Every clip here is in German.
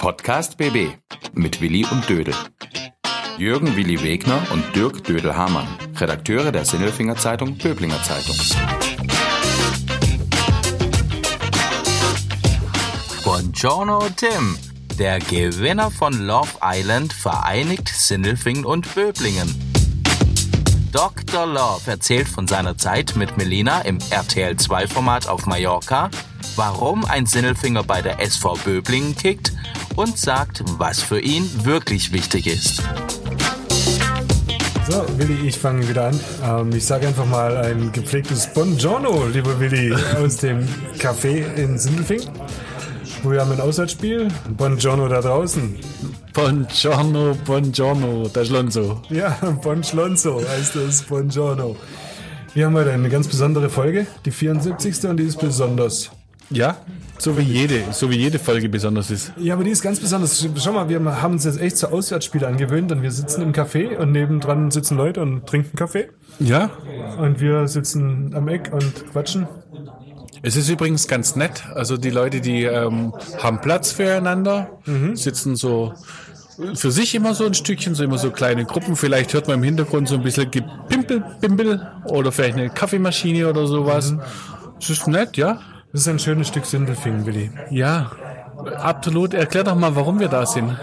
Podcast BB mit Willi und Dödel. Jürgen Willi Wegner und Dirk Dödel-Hamann, Redakteure der Sinnelfinger Zeitung Böblinger Zeitung. Buongiorno Tim, der Gewinner von Love Island vereinigt Sindelfingen und Böblingen. Dr. Love erzählt von seiner Zeit mit Melina im RTL 2-Format auf Mallorca, warum ein Sinnelfinger bei der SV Böblingen kickt und sagt, was für ihn wirklich wichtig ist. So, Willi, ich fange wieder an. Ähm, ich sage einfach mal ein gepflegtes Buongiorno, lieber Willi, aus dem Café in Sindelfing. Wir haben ein Auswärtsspiel. Buongiorno da draußen. Buongiorno, buongiorno, da Schlonzo. Ja, Bon Schlonzo heißt das, Buongiorno. Wir haben heute eine ganz besondere Folge, die 74. und die ist besonders. Ja, so wie jede, so wie jede Folge besonders ist. Ja, aber die ist ganz besonders. Schau mal, wir haben uns jetzt echt zu Auswärtsspiele angewöhnt und wir sitzen im Café und nebendran sitzen Leute und trinken Kaffee. Ja, Und wir sitzen am Eck und quatschen. es ist übrigens ganz nett. Also die Leute, die ähm, haben Platz füreinander, sitzen so für sich immer so ein Stückchen, so immer so kleine Gruppen. Vielleicht hört man im Hintergrund so ein bisschen Gepimpel, Bimbel oder vielleicht eine Kaffeemaschine oder sowas. Es ist nett, ja. Das ist ein schönes Stück Sindelfingen, Willi. Ja, absolut. Erklär doch mal, warum wir da sind.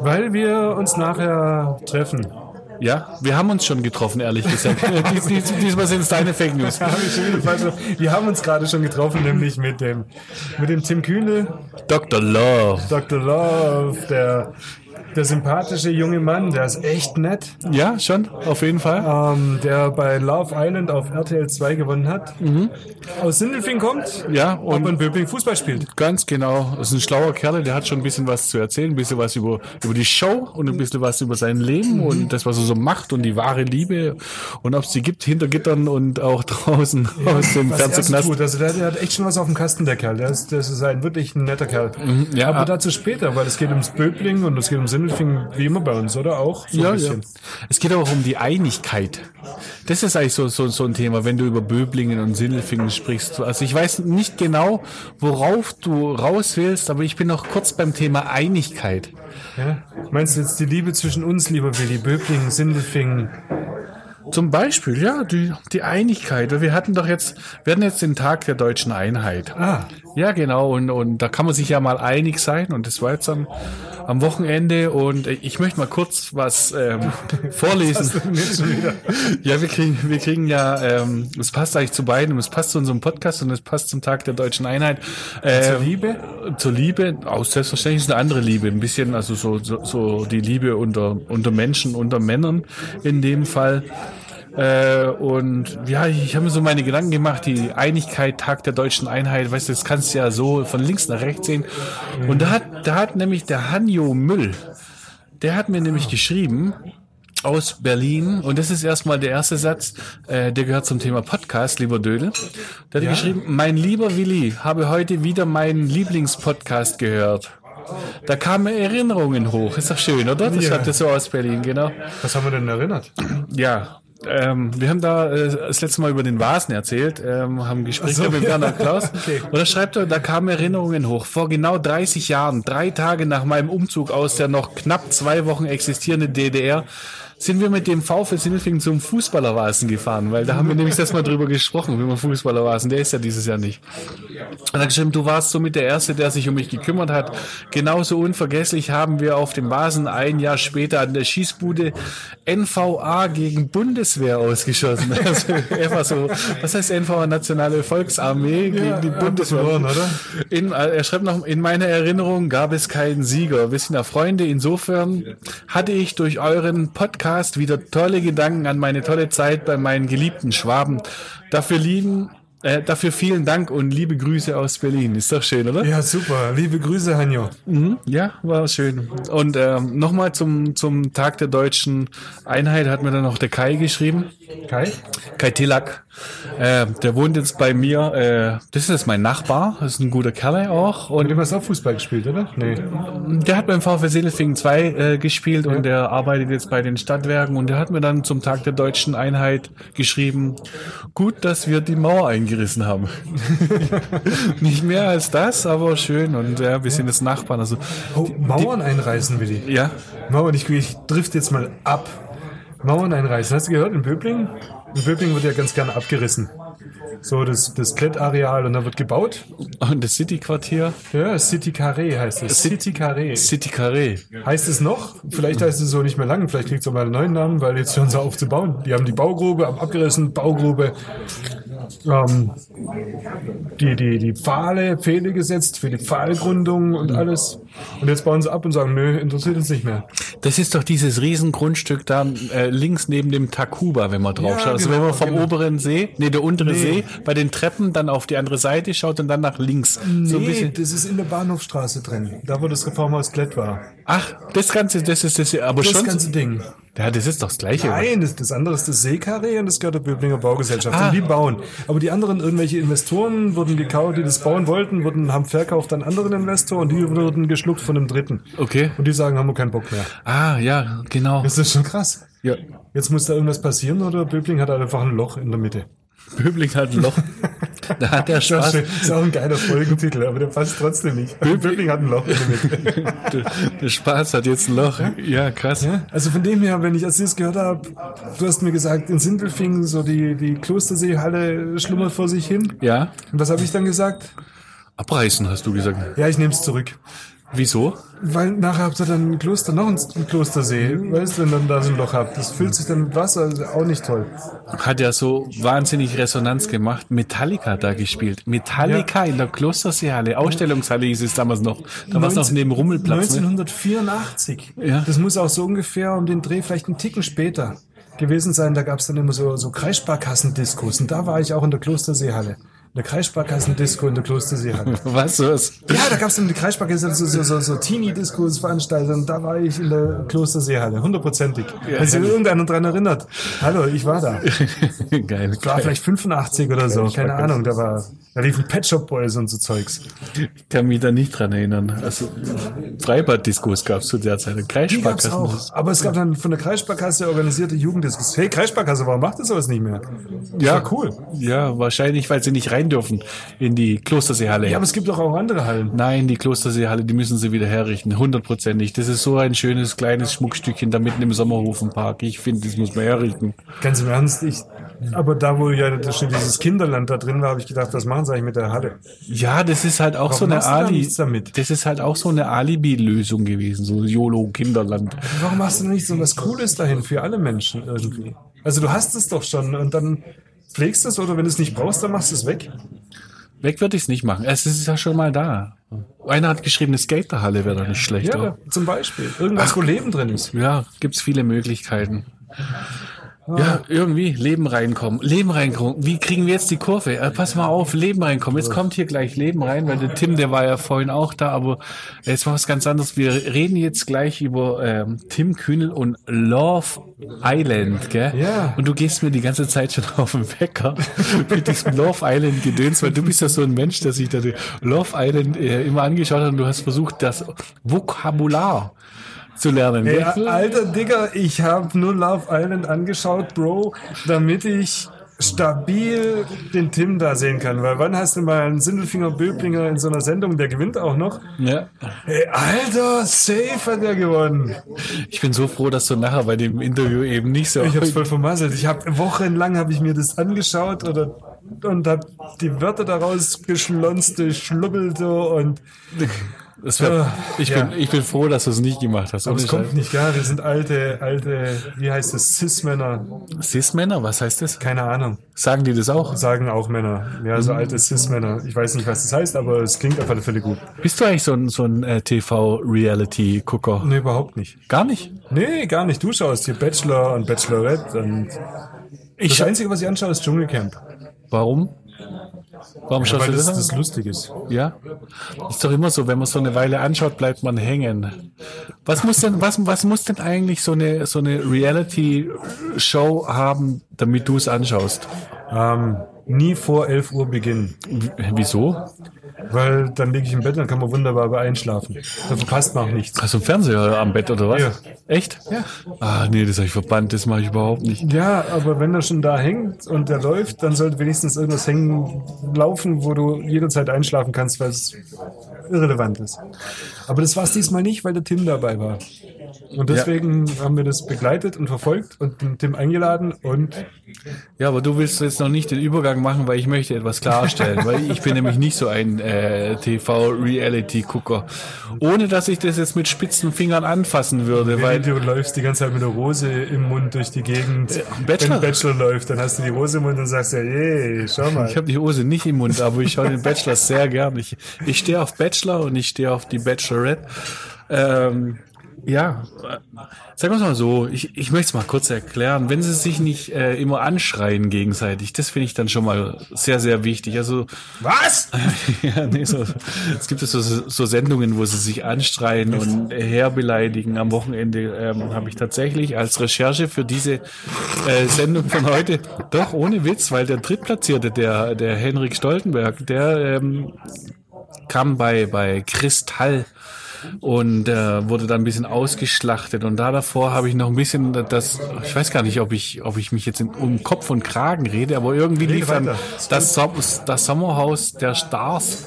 Weil wir uns nachher treffen. Ja, wir haben uns schon getroffen, ehrlich gesagt. dies, dies, diesmal sind es deine Fake News. Wir haben uns gerade schon getroffen, nämlich mit dem, mit dem Tim Kühne, Dr. Love. Dr. Love, der, der sympathische junge Mann, der ist echt nett, Ja, schon, auf jeden Fall. ähm, der bei Love Island auf RTL 2 gewonnen hat. Aus Sindelfing kommt, Ja, und in Böbling Fußball spielt. ganz genau. Das ist ein schlauer Kerl, der hat schon ein bisschen was zu erzählen, ein bisschen was über, über die Show und ein bisschen was über sein Leben und das, was er so macht und die wahre Liebe und ob es die gibt hinter Gittern und auch draußen aus dem er so Fernsehknast. tut. Also der, der hat echt schon was auf dem Kasten, der Kerl. Der ist, das ist ein wirklich ein netter Kerl. ja. Aber dazu später, weil es geht ums Böbling und es geht um Sindelfing, wie immer bei uns, oder auch? So Ja, ein ja. Es geht aber auch um die Einigkeit. Das ist eigentlich so, so, so ein Thema, wenn du über Böblingen und Sindelfingen sprichst. Also ich weiß nicht genau, worauf du raus willst, aber ich bin noch kurz beim Thema Einigkeit. Ja. Meinst du jetzt die Liebe zwischen uns, lieber Willi, Böblingen, Sindelfingen? Zum Beispiel, ja, die, die Einigkeit. Wir hatten doch jetzt, wir hatten jetzt den Tag der deutschen Einheit. Ah, Ja, genau, und, und da kann man sich ja mal einig sein und das war jetzt am, am Wochenende und ich möchte mal kurz was ähm, vorlesen. Ja, wir kriegen, wir kriegen ja, ähm, es passt eigentlich zu beiden, es passt zu unserem Podcast und es passt zum Tag der deutschen Einheit. Ähm, Zur Liebe? Zur Liebe, auch selbstverständlich ist eine andere Liebe, ein bisschen, also so, so, so die Liebe unter, unter Menschen, unter Männern in dem Fall. Äh, und ja, ich habe mir so meine Gedanken gemacht, die Einigkeit, Tag der deutschen Einheit, weißt du, das kannst du ja so von links nach rechts sehen. Und da hat, da hat nämlich der Hanjo Müll, der hat mir nämlich geschrieben, aus Berlin. Und das ist erstmal der erste Satz, äh, der gehört zum Thema Podcast, lieber Dödel. Der hat Ja? geschrieben, mein lieber Willi, habe heute wieder meinen Lieblingspodcast gehört. Da kamen Erinnerungen hoch. Ist doch schön, oder? Das Ja. schreibt er so aus Berlin, genau. Was haben wir denn erinnert? Ja. Ähm, wir haben da äh, das letzte Mal über den Vasen erzählt, ähm, haben Gespräche Ach so, mit. Werner Klaus. Okay. Und da schreibt er, da kamen Erinnerungen hoch. Vor genau 30 Jahren, drei Tage nach meinem Umzug aus der noch knapp zwei Wochen existierenden DDR, sind wir mit dem VfL Sindelfingen zum Fußballervasen gefahren, weil da haben wir nämlich das mal drüber gesprochen, wie man Fußballervasen, der ist ja dieses Jahr nicht. Und er hat geschrieben, du warst somit der Erste, der sich um mich gekümmert hat. Genauso unvergesslich haben wir auf dem Vasen ein Jahr später an der Schießbude NVA gegen Bundeswehr ausgeschossen. Also einfach so, was heißt NVA, Nationale Volksarmee gegen die haben Bundeswehr? verloren, oder? In, äh, er schreibt noch, in meiner Erinnerung gab es keinen Sieger. Wir sind ja Freunde. Insofern hatte ich durch euren Podcast wieder tolle Gedanken an meine tolle Zeit bei meinen geliebten Schwaben. Dafür lieben, äh, dafür vielen Dank und liebe Grüße aus Berlin. Ist doch schön, oder? Ja, super. Liebe Grüße, Hanjo. Mhm, ja, war schön. Und ähm, nochmal zum, zum Tag der deutschen Einheit hat mir dann noch der Kai geschrieben. Kai? Kai Tilak. Äh, der wohnt jetzt bei mir. Äh, das ist mein Nachbar. Das ist ein guter Kerl auch. Und Und du hast auch Fußball gespielt, oder? Nee. der hat beim VfL Sindelfingen 2 äh, gespielt und der arbeitet jetzt bei den Stadtwerken und der hat mir dann zum Tag der deutschen Einheit geschrieben, gut, dass wir die Mauer eingeführt eingerissen haben. Nicht mehr als das, aber schön. Und ja, wir sind jetzt Nachbarn. Also, Oh, Mauern einreißen, Willi. ja, Mauern, ich, ich drift jetzt mal ab. Mauern einreißen. Hast du gehört, in Böblingen? In Böblingen wird ja ganz gerne abgerissen. So, das, das Klettareal und da wird gebaut. und das City-Quartier, Ja, City Carré heißt es. City Carré. City Carré. Heißt es noch? Vielleicht heißt es so nicht mehr lang. Vielleicht kriegt es auch mal einen neuen Namen, weil jetzt hören sie auf zu bauen. Die haben die Baugrube haben abgerissen, Baugrube. Ähm, die, die, die Pfahle, Pfähle gesetzt für die Pfahlgründung und alles. Und jetzt bauen sie ab und sagen, nö, interessiert uns nicht mehr. Das ist doch dieses Riesengrundstück da äh, links neben dem Takuba, wenn man drauf Ja, schaut. Also genau, wenn man vom genau. oberen See, nee, der untere Nee. See, bei den Treppen dann auf die andere Seite schaut und dann nach links. So ein Nee, bisschen. das ist in der Bahnhofstraße drin. Da, wo das Reformhaus Klett war. Ach, das Ganze, das ist das, aber Das schon. ganze Ding. Ja, das ist doch das Gleiche. Nein, das, das andere ist das Seekarree und das gehört der Böblinger Baugesellschaft. Ah. Und die bauen. Aber die anderen, irgendwelche Investoren wurden gekauft, die das bauen wollten, wurden, haben verkauft an anderen Investoren und die wurden geschluckt von einem Dritten. Okay. Und die sagen, haben wir keinen Bock mehr. Ah, ja, genau. Das ist schon krass. Ja. Jetzt muss da irgendwas passieren oder Böbling hat einfach ein Loch in der Mitte. Böbling hat ein Loch. da hat der Das Spaß. ist auch ein geiler Folgentitel, aber der passt trotzdem nicht. Böbling hat ein Loch der. Der, Spaß hat jetzt ein Loch. Ja, krass. Ja, also von dem her, wenn ich als das gehört habe, du hast mir gesagt, in Sindelfingen so die, die Klosterseehalle schlummert vor sich hin. Ja. Und was habe ich dann gesagt? Abreißen, hast du gesagt. Ja, ich nehme es zurück. Wieso? Weil nachher habt ihr dann ein Kloster, noch ein Klostersee. Weißt du, wenn dann da so ein Loch habt. Das füllt sich dann mit Wasser, also auch nicht toll. Hat ja so wahnsinnig Resonanz gemacht. Metallica da gespielt. Metallica in der Klosterseehalle. Ausstellungshalle hieß es damals noch. Da war es noch neben Rummelplatz. Ne? 1984. Ja. Das muss auch so ungefähr um den Dreh vielleicht einen Ticken später gewesen sein. Da gab es dann immer so, so Kreissparkassendiscos. Und da war ich auch in der Klosterseehalle. In der Kreissparkassendisco in der Klosterseehalle. Was was? Ja, da gab es dann die Kreissparkasse, so, so, so, so Teenie-Discos veranstaltet und da war ich in der Klosterseehalle, hundertprozentig. Wenn sich irgendeiner dran erinnert. Hallo, ich war da. Geil. War geil. vielleicht 85 oder so, keine. Ahnung, da war, da liefen Pet Shop Boys und so Zeugs. Ich kann mich da nicht dran erinnern. Also Freibad-Discos gab es zu der Zeit. Kreissparkassen. auch. Aber es gab dann von der Kreissparkasse organisierte Jugenddiskus. Hey, Kreissparkasse, warum macht ihr sowas nicht mehr? Ja, cool. Ja, wahrscheinlich, weil sie nicht rein dürfen in die Klosterseehalle. Ja, aber es gibt doch auch andere Hallen. Nein, die Klosterseehalle, die müssen sie wieder herrichten, hundertprozentig. Das ist so ein schönes kleines Schmuckstückchen da mitten im Sommerhofenpark. Ich finde, das muss man herrichten. Ganz im Ernst, ich, aber da, wo ja da schon dieses Kinderland da drin war, habe ich gedacht, was machen sie eigentlich mit der Halle? Ja, das ist halt auch so eine da Ali. damit? Das ist halt auch so eine Alibi-Lösung gewesen, so YOLO Kinderland. Warum machst du nicht so was Cooles dahin für alle Menschen irgendwie? Also du hast es doch schon und dann pflegst du es oder wenn du es nicht brauchst, dann machst du es weg. Weg würde ich es nicht machen. Es ist ja schon mal da. Einer hat geschrieben, eine Skaterhalle wäre da nicht schlecht. Ja, oder? zum Beispiel. Irgendwas, wo Leben drin ist. Ja, gibt's viele Möglichkeiten. Ja, irgendwie Leben reinkommen. Leben reinkommen. Wie kriegen wir jetzt die Kurve? Äh, pass mal auf, Leben reinkommen. Jetzt kommt hier gleich Leben rein, weil der Tim, der war ja vorhin auch da, aber jetzt war was ganz anderes. Wir reden jetzt gleich über ähm, Tim Kühnel und Love Island, gell? Ja. Und du gehst mir die ganze Zeit schon auf den Wecker mit diesem Love Island Gedöns, weil du bist ja so ein Mensch, der sich da Love Island äh, immer angeschaut hat und du hast versucht, das Vokabular zu lernen. Gell? alter Digger, ich habe nur Love Island angeschaut, Bro, damit ich stabil den Tim da sehen kann. Weil wann hast du mal einen Sindelfinger Böblinger in so einer Sendung, der gewinnt auch noch? Ja. Hey, Alter, safe hat er gewonnen. Ich bin so froh, dass du nachher bei dem Interview eben nicht so. Ich hab's voll vermasselt. Ich habe wochenlang habe ich mir das angeschaut oder und hab die Wörter daraus geschlonzt, schlubbelt so und Das wär, ich, Ja. bin, ich bin froh, dass du es nicht gemacht hast. aber es kommt nicht gar. Wir sind alte, alte, wie heißt das, Cis-Männer. Cis-Männer, was heißt das? Keine Ahnung. Sagen die das auch? Sagen auch Männer. Ja, so alte Cis-Männer. Ich weiß nicht, was das heißt, aber es klingt auf alle Fälle gut. Bist du eigentlich so ein, so ein äh, TV-Reality-Gucker? Nee, überhaupt nicht. Gar nicht? Nee, gar nicht. Du schaust hier Bachelor und Bachelorette und Ich das Einzige, was ich anschaue, ist Dschungelcamp. Warum? Warum schaust Weil du das, das, das lustig ist. Ja. Ist doch immer so, wenn man so eine Weile anschaut, bleibt man hängen. Was muss denn, was, was muss denn eigentlich so eine, so eine Reality-Show haben, damit du es anschaust? Ähm, nie vor 11 Uhr beginnen. Wieso? Weil dann liege ich im Bett, dann kann man wunderbar bei einschlafen. Da verpasst man auch nichts. Hast du einen Fernseher am Bett oder was? Ja. Echt? Ja. Ah, nee, das habe ich verbannt, das mache ich überhaupt nicht. Ja, aber wenn er schon da hängt und der läuft, dann sollte wenigstens irgendwas hängen, laufen, wo du jederzeit einschlafen kannst, weil es irrelevant ist. Aber das war es diesmal nicht, weil der Tim dabei war. Und deswegen haben wir das begleitet und verfolgt und den Tim eingeladen und Ja, aber du willst jetzt noch nicht den Übergang machen, weil ich möchte etwas klarstellen, weil ich bin nämlich nicht so ein äh, TV-Reality-Gucker. Ohne dass ich das jetzt mit spitzen Fingern anfassen würde, weil du läufst die ganze Zeit mit der Rose im Mund durch die Gegend. Bachelor. Wenn Bachelor läuft, dann hast du die Rose im Mund und sagst ja, je, schau mal. ich habe die Hose nicht im Mund, aber ich schaue den Bachelor sehr gern. Ich, ich stehe auf Bachelor und ich stehe auf die Bachelorette. Ähm, ja, sagen wir es mal so, ich, ich möchte es mal kurz erklären. Wenn sie sich nicht äh, immer anschreien gegenseitig, das finde ich dann schon mal sehr, sehr wichtig. Also Was? ja, nee, so, es gibt so, so Sendungen, wo sie sich anstreien und herbeleidigen. Am Wochenende ähm, habe ich tatsächlich als Recherche für diese äh, Sendung von heute, doch ohne Witz, weil der Drittplatzierte, der, der Henrik Stoltenberg, der ähm, kam bei, bei Kristall und äh, wurde dann ein bisschen ausgeschlachtet. Und da davor habe ich noch ein bisschen das ich weiß gar nicht ob ich ob ich mich jetzt in, um Kopf und Kragen rede aber irgendwie lief dann das, Som das Sommerhaus der Stars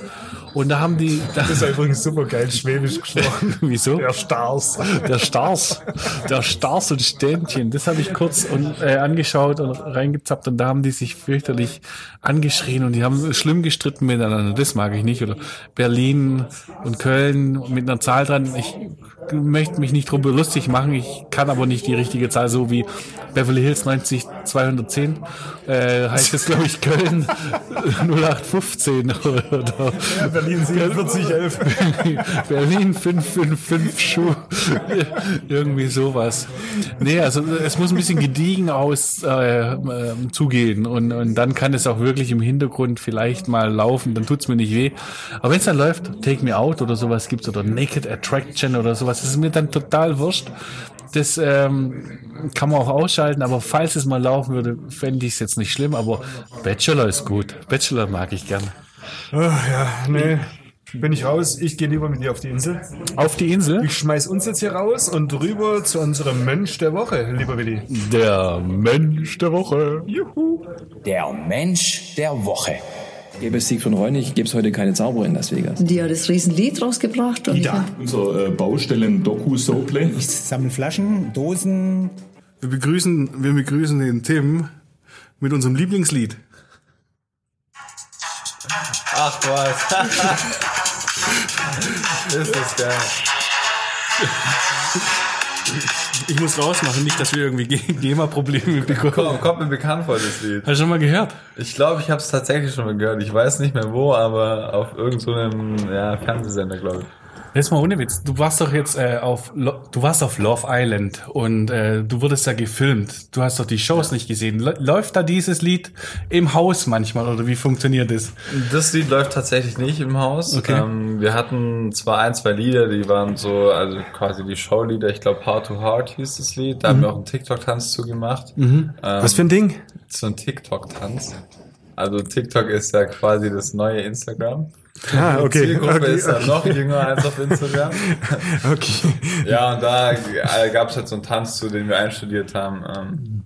und da haben die da, Das ist ja übrigens super geil schwäbisch gesprochen. wieso Der Stars. der Stars, der Stars und Ständchen, das habe ich kurz und, äh, angeschaut und reingezappt und da haben die sich fürchterlich angeschrien und die haben schlimm gestritten miteinander. Das mag ich nicht. Oder Berlin und Köln mit einer Zahl dran. Ich möchte mich nicht drüber lustig machen. Ich kann aber nicht die richtige Zahl, so wie Beverly Hills 90 210 äh, heißt es glaube ich Köln 0815 oder, oder Berlin 4711. Berlin 555 Schuh. Irgendwie sowas. Nee, also es muss ein bisschen gediegen aus äh, äh, zugehen und, und dann kann es auch wirklich im Hintergrund vielleicht mal laufen, dann tut's mir nicht weh. Aber wenn es dann läuft, Take Me Out oder sowas gibt's oder Naked Attraction oder sowas, das ist mir dann total wurscht. Das ähm, kann man auch ausschalten, aber falls es mal laufen würde, fände ich es jetzt nicht schlimm. Aber Bachelor ist gut. Bachelor mag ich gern. Ach ja, nee. Bin ich raus. Ich gehe lieber mit dir auf die Insel. Auf die Insel? Ich schmeiß uns jetzt hier raus und rüber zu unserem Mensch der Woche, lieber Willi. Der Mensch der Woche. Juhu. Der Mensch der Woche. Gäbe es Siegfried Reunig, gäbe es heute keine Zauberer in Las Vegas. Die hat das Riesenlied rausgebracht. Und Ida. Unser äh, Baustellen-Doku-Soaplay. Ich sammle Flaschen, Dosen. Wir begrüßen, wir begrüßen den Tim mit unserem Lieblingslied. Ach was. ist das geil. Ich muss rausmachen, nicht, dass wir irgendwie Ge- GEMA-Probleme bekommen. Kommt, kommt mir bekannt vor, das Lied. Hast du schon mal gehört? Ich glaube, ich habe es tatsächlich schon mal gehört. Ich weiß nicht mehr wo, aber auf irgendeinem so ja, Fernsehsender, glaube ich. Jetzt mal ohne Witz. Du warst doch jetzt äh, auf, Lo du warst auf Love Island und äh, du wurdest da gefilmt. Du hast doch die Shows nicht gesehen. Lä- Läuft da dieses Lied im Haus manchmal oder wie funktioniert das? Das Lied läuft tatsächlich nicht im Haus. Okay. Ähm, wir hatten zwar ein, zwei Lieder, die waren so, also quasi die Showlieder. Ich glaube, Heart to Heart hieß das Lied. Da haben wir auch einen TikTok-Tanz zu gemacht. Ähm, Was für ein Ding? so ein TikTok-Tanz. Also TikTok ist ja quasi das neue Instagram. Ah, Die okay. Zielgruppe okay, ist dann noch jünger als auf Instagram. okay. Ja, und da gab es halt so einen Tanz zu, den wir einstudiert haben.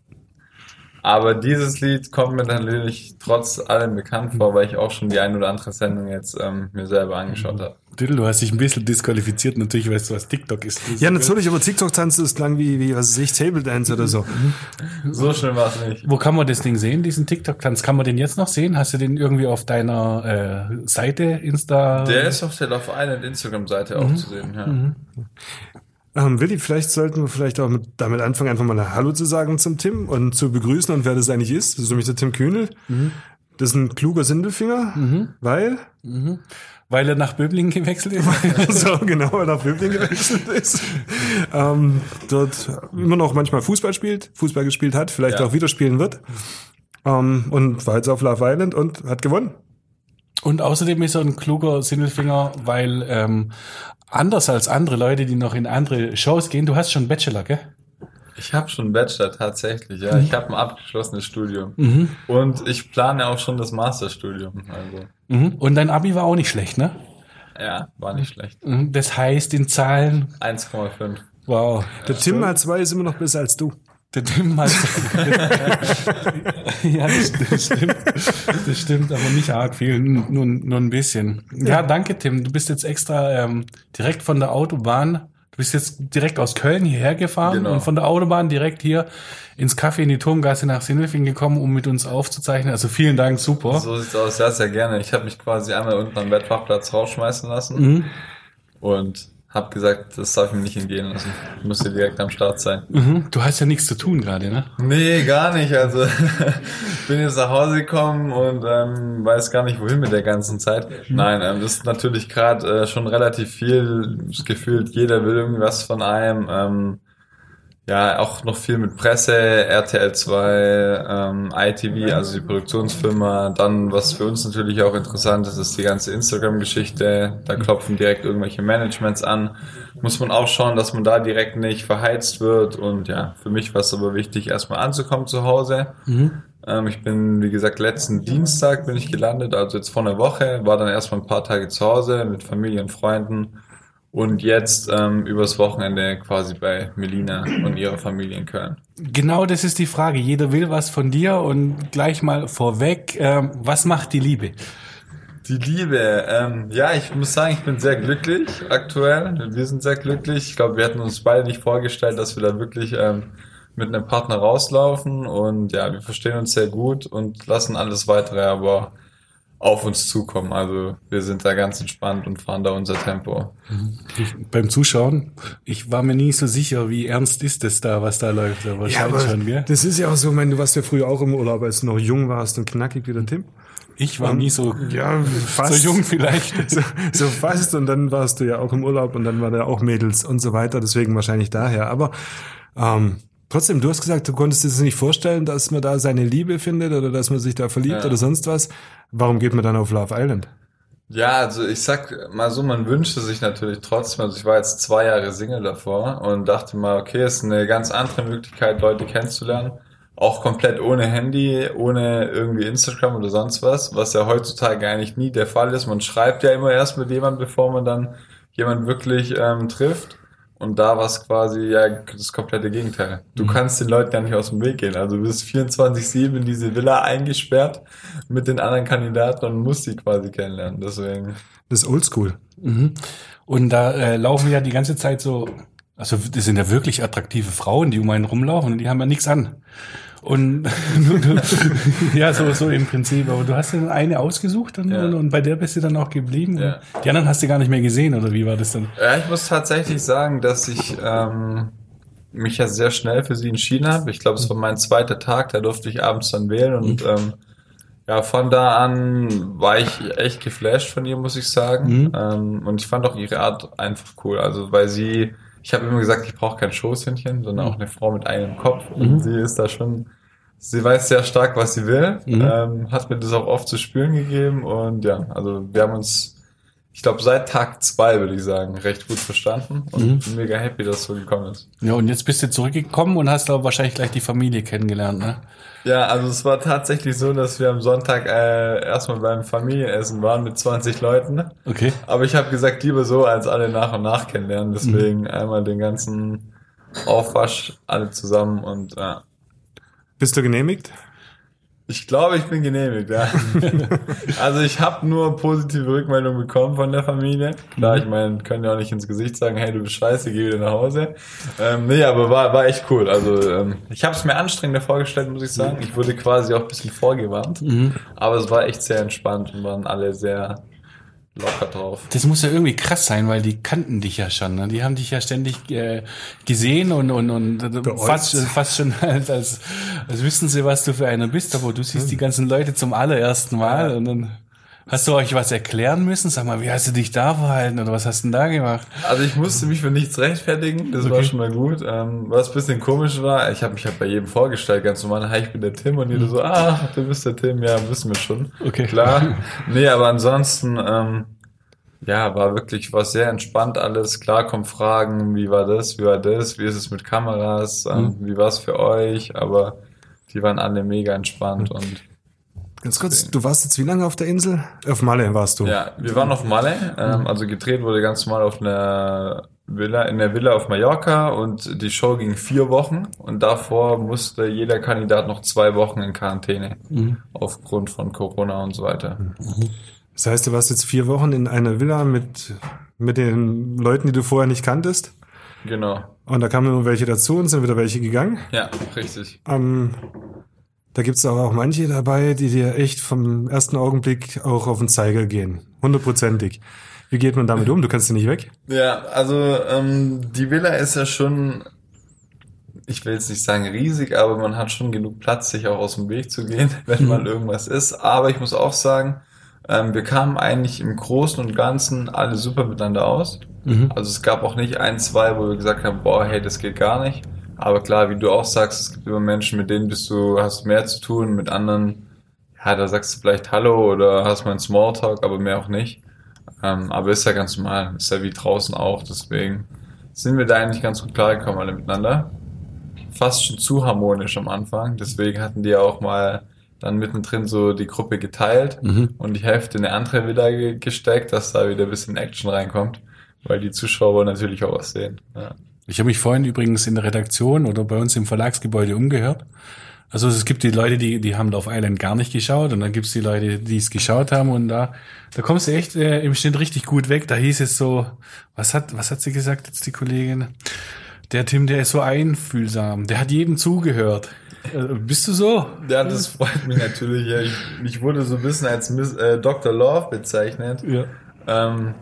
Aber dieses Lied kommt mir dann natürlich trotz allem bekannt vor, weil ich auch schon die ein oder andere Sendung jetzt ähm, mir selber angeschaut habe. Diddle, du hast dich ein bisschen disqualifiziert. Natürlich weißt du, was TikTok ist. Ja, natürlich, aber TikTok-Tanz ist klang wie, wie, was weiß ich, Table Dance oder so. So schlimm war es nicht. Wo kann man das Ding sehen, diesen TikTok-Tanz? Kann man den jetzt noch sehen? Hast du den irgendwie auf deiner äh, Seite, Insta? Der ist auf der Love Island Instagram-Seite auch zu sehen. Ja. Ähm, Willi, vielleicht sollten wir vielleicht auch mit, damit anfangen, einfach mal Hallo zu sagen zum Tim und zu begrüßen und wer das eigentlich ist. Das ist nämlich der Tim Kühnel. Das ist ein kluger Sindelfinger, weil, Weil er nach Böblingen gewechselt ist? so genau, weil er auf Böbling gewechselt ist, ähm, dort immer noch manchmal Fußball spielt, Fußball gespielt hat, vielleicht Ja. auch wieder spielen wird. Ähm, und war jetzt auf Love Island und hat gewonnen. Und außerdem ist er ein kluger Sindelfinger, weil ähm, anders als andere Leute, die noch in andere Shows gehen, du hast schon Bachelor, gell? Ich habe schon einen Bachelor tatsächlich, ja. Ich habe ein abgeschlossenes Studium. Mhm. Und ich plane auch schon das Masterstudium. Also, Mhm. Und dein Abi war auch nicht schlecht, ne? ja, war nicht schlecht. Mhm. Das heißt in Zahlen, 1,5. wow. Der Tim mal zwei ist immer noch besser als du. Der hat. ja, das, das stimmt. Das stimmt, aber nicht arg viel, nur, nur ein bisschen. Ja, danke, Tim. Du bist jetzt extra ähm, direkt von der Autobahn. Du bist jetzt direkt aus Köln hierher gefahren Genau. und von der Autobahn direkt hier ins Café in die Turmgasse nach Sindelfing gekommen, um mit uns aufzuzeichnen. Also vielen Dank, super. So sieht's aus. Ja, sehr gerne. Ich habe mich quasi einmal unten am Bettfachplatz rausschmeißen lassen Mhm. und habe gesagt, das darf ich mir nicht entgehen lassen. Ich müsste direkt am Start sein. Mhm. Du hast ja nichts zu tun gerade, ne? Nee, gar nicht. Also ich bin jetzt nach Hause gekommen und ähm, weiß gar nicht, wohin mit der ganzen Zeit. Nein, ähm, das ist natürlich gerade äh, schon relativ viel. Gefühlt jeder will irgendwas von einem. Ähm, ja, auch noch viel mit Presse, RTL 2, ähm, ITV, also die Produktionsfirma. Dann, was für uns natürlich auch interessant ist, ist die ganze Instagram-Geschichte. Da klopfen direkt irgendwelche Managements an. Muss man auch schauen, dass man da direkt nicht verheizt wird. Und ja, für mich war es aber wichtig, erstmal anzukommen zu Hause. Ähm, ich bin, wie gesagt, letzten Dienstag bin ich gelandet, also jetzt vor einer Woche, war dann erstmal ein paar Tage zu Hause mit Familie und Freunden. Und jetzt ähm, übers Wochenende quasi bei Melina und ihrer Familie in Köln. Genau das ist die Frage. Jeder will was von dir und gleich mal vorweg, ähm, was macht die Liebe? Die Liebe, ähm, ja, ich muss sagen, ich bin sehr glücklich aktuell. Wir sind sehr glücklich. Ich glaube, wir hatten uns beide nicht vorgestellt, dass wir da wirklich ähm, mit einem Partner rauslaufen. Und ja, wir verstehen uns sehr gut und lassen alles weitere aber auf uns zukommen. Also wir sind da ganz entspannt und fahren da unser Tempo. Ich, beim Zuschauen, ich war mir nie so sicher, wie ernst ist es da, was da läuft. Aber Ja, aber schon, gell? das ist ja auch so, ich meine, du warst ja früher auch im Urlaub, als du noch jung warst und knackig wie der Tim. Ich war nie so, Ja, fast. so jung vielleicht. So, so fast und dann warst du ja auch im Urlaub und dann war da auch Mädels und so weiter, deswegen wahrscheinlich daher. Aber ähm, trotzdem, du hast gesagt, du konntest dir das nicht vorstellen, dass man da seine Liebe findet oder dass man sich da verliebt Ja. oder sonst was. Warum geht man dann auf Love Island? Ja, also ich sag mal so, man wünschte sich natürlich trotzdem, also ich war jetzt zwei Jahre Single davor und dachte mal, okay, ist eine ganz andere Möglichkeit, Leute kennenzulernen. Auch komplett ohne Handy, ohne irgendwie Instagram oder sonst was, was ja heutzutage eigentlich nie der Fall ist. Man schreibt ja immer erst mit jemandem, bevor man dann jemand wirklich ähm, trifft. Und da war es quasi ja das komplette Gegenteil. Du kannst den Leuten ja nicht aus dem Weg gehen. Also du bist 24-7 in diese Villa eingesperrt mit den anderen Kandidaten und musst die quasi kennenlernen. Deswegen. Das ist oldschool. Mhm. Und da äh, laufen ja die ganze Zeit so, also das sind ja wirklich attraktive Frauen, die um einen rumlaufen und die haben ja nichts an. Und ja, so, so im Prinzip. Aber du hast ja eine ausgesucht und, Ja. und, bei der bist du dann auch geblieben. Ja. Die anderen hast du gar nicht mehr gesehen, oder wie war das dann? Ja, ich muss tatsächlich sagen, dass ich ähm, mich ja sehr schnell für sie entschieden habe. Ich glaube, es war mein zweiter Tag, da durfte ich abends dann wählen und ähm, ja, von da an war ich echt geflasht von ihr, muss ich sagen. Ähm, und ich fand auch ihre Art einfach cool. Also weil sie, ich habe immer gesagt, ich brauche kein Schoßhündchen, sondern auch eine Frau mit einem Kopf. Und sie ist da schon, sie weiß sehr stark, was sie will. Ähm, hat mir das auch oft zu spüren gegeben. Und ja, also wir haben uns ich glaube, seit Tag zwei, würde ich sagen, recht gut verstanden und bin mega happy, dass es so gekommen ist. Ja, und jetzt bist du zurückgekommen und hast aber wahrscheinlich gleich die Familie kennengelernt, ne? Ja, also es war tatsächlich so, dass wir am Sonntag äh, erstmal beim Familienessen waren mit 20 Leuten. Okay. Aber ich habe gesagt, lieber so, als alle nach und nach kennenlernen. Deswegen einmal den ganzen Aufwasch, alle zusammen und ja. Bist du genehmigt? Ich glaube, ich bin genehmigt, ja. also ich habe nur positive Rückmeldungen bekommen von der Familie. Klar, ich meine, können ja auch nicht ins Gesicht sagen, hey, du bist scheiße, geh wieder nach Hause. Ähm, nee, aber war, war echt cool. Also ähm, ich habe es mir anstrengender vorgestellt, muss ich sagen. Ich wurde quasi auch ein bisschen vorgewarnt. Aber es war echt sehr entspannt und waren alle sehr locker drauf. Das muss ja irgendwie krass sein, weil die kannten dich ja schon. Ne? Die haben dich ja ständig äh, gesehen und, und, und fast, fast schon als, als, als wüssten sie, was du für einer bist. Aber du siehst die ganzen Leute zum allerersten Mal und dann hast du euch was erklären müssen. Sag mal, wie hast du dich da verhalten oder was hast du denn da gemacht? Also ich musste mich für nichts rechtfertigen, das war schon mal gut. Ähm, was ein bisschen komisch war, ich habe mich halt bei jedem vorgestellt, ganz normal, hi, ich bin der Tim und jeder so, ah, du bist der Tim, ja, wissen wir schon. Okay. Klar. Nee, aber ansonsten, ähm, ja, war wirklich, war sehr entspannt alles. Klar kommen Fragen, wie war das, wie war das, wie ist es mit Kameras, ähm, wie war es für euch, aber die waren alle mega entspannt und Ganz kurz, du warst jetzt wie lange auf der Insel? Auf Malle warst du. ja, wir waren auf Malle, ähm, also gedreht wurde ganz normal auf einer Villa, in der Villa auf Mallorca und die Show ging vier Wochen und davor musste jeder Kandidat noch zwei Wochen in Quarantäne aufgrund von Corona und so weiter. Das heißt, du warst jetzt vier Wochen in einer Villa mit, mit den Leuten, die du vorher nicht kanntest. Genau. Und da kamen immer welche dazu und sind wieder welche gegangen. Ja, richtig. Ähm, da gibt es aber auch manche dabei, die dir echt vom ersten Augenblick auch auf den Zeiger gehen. Hundertprozentig. Wie geht man damit um? Du kannst ja nicht weg. Ja, also ähm, die Villa ist ja schon, ich will jetzt nicht sagen riesig, aber man hat schon genug Platz, sich auch aus dem Weg zu gehen, wenn mal irgendwas ist. Aber ich muss auch sagen, ähm, wir kamen eigentlich im Großen und Ganzen alle super miteinander aus. Also es gab auch nicht ein, zwei, wo wir gesagt haben, boah, hey, das geht gar nicht. Aber klar, wie du auch sagst, es gibt immer Menschen, mit denen bist du, hast mehr zu tun, mit anderen, ja, da sagst du vielleicht Hallo oder hast mal einen Smalltalk, aber mehr auch nicht. Ähm, aber ist ja ganz normal, ist ja wie draußen auch, deswegen sind wir da eigentlich ganz gut klargekommen alle miteinander. Fast schon zu harmonisch am Anfang, deswegen hatten die ja auch mal dann mittendrin so die Gruppe geteilt und die Hälfte in eine andere wieder ge gesteckt, dass da wieder ein bisschen Action reinkommt, weil die Zuschauer wollen natürlich auch was sehen. Ja. Ich habe mich vorhin übrigens in der Redaktion oder bei uns im Verlagsgebäude umgehört. Also es gibt die Leute, die, die haben Love Island gar nicht geschaut und dann gibt's die Leute, die es geschaut haben und da, da kommst du echt äh, im Schnitt richtig gut weg. Da hieß es so, was hat, was hat sie gesagt jetzt die Kollegin? Der Tim, der ist so einfühlsam, der hat jedem zugehört. Äh, bist du so? Ja, das freut mich natürlich. Ja. Ich, ich wurde so ein bisschen als Miss, äh, Dr. Love bezeichnet. Ja. Ähm,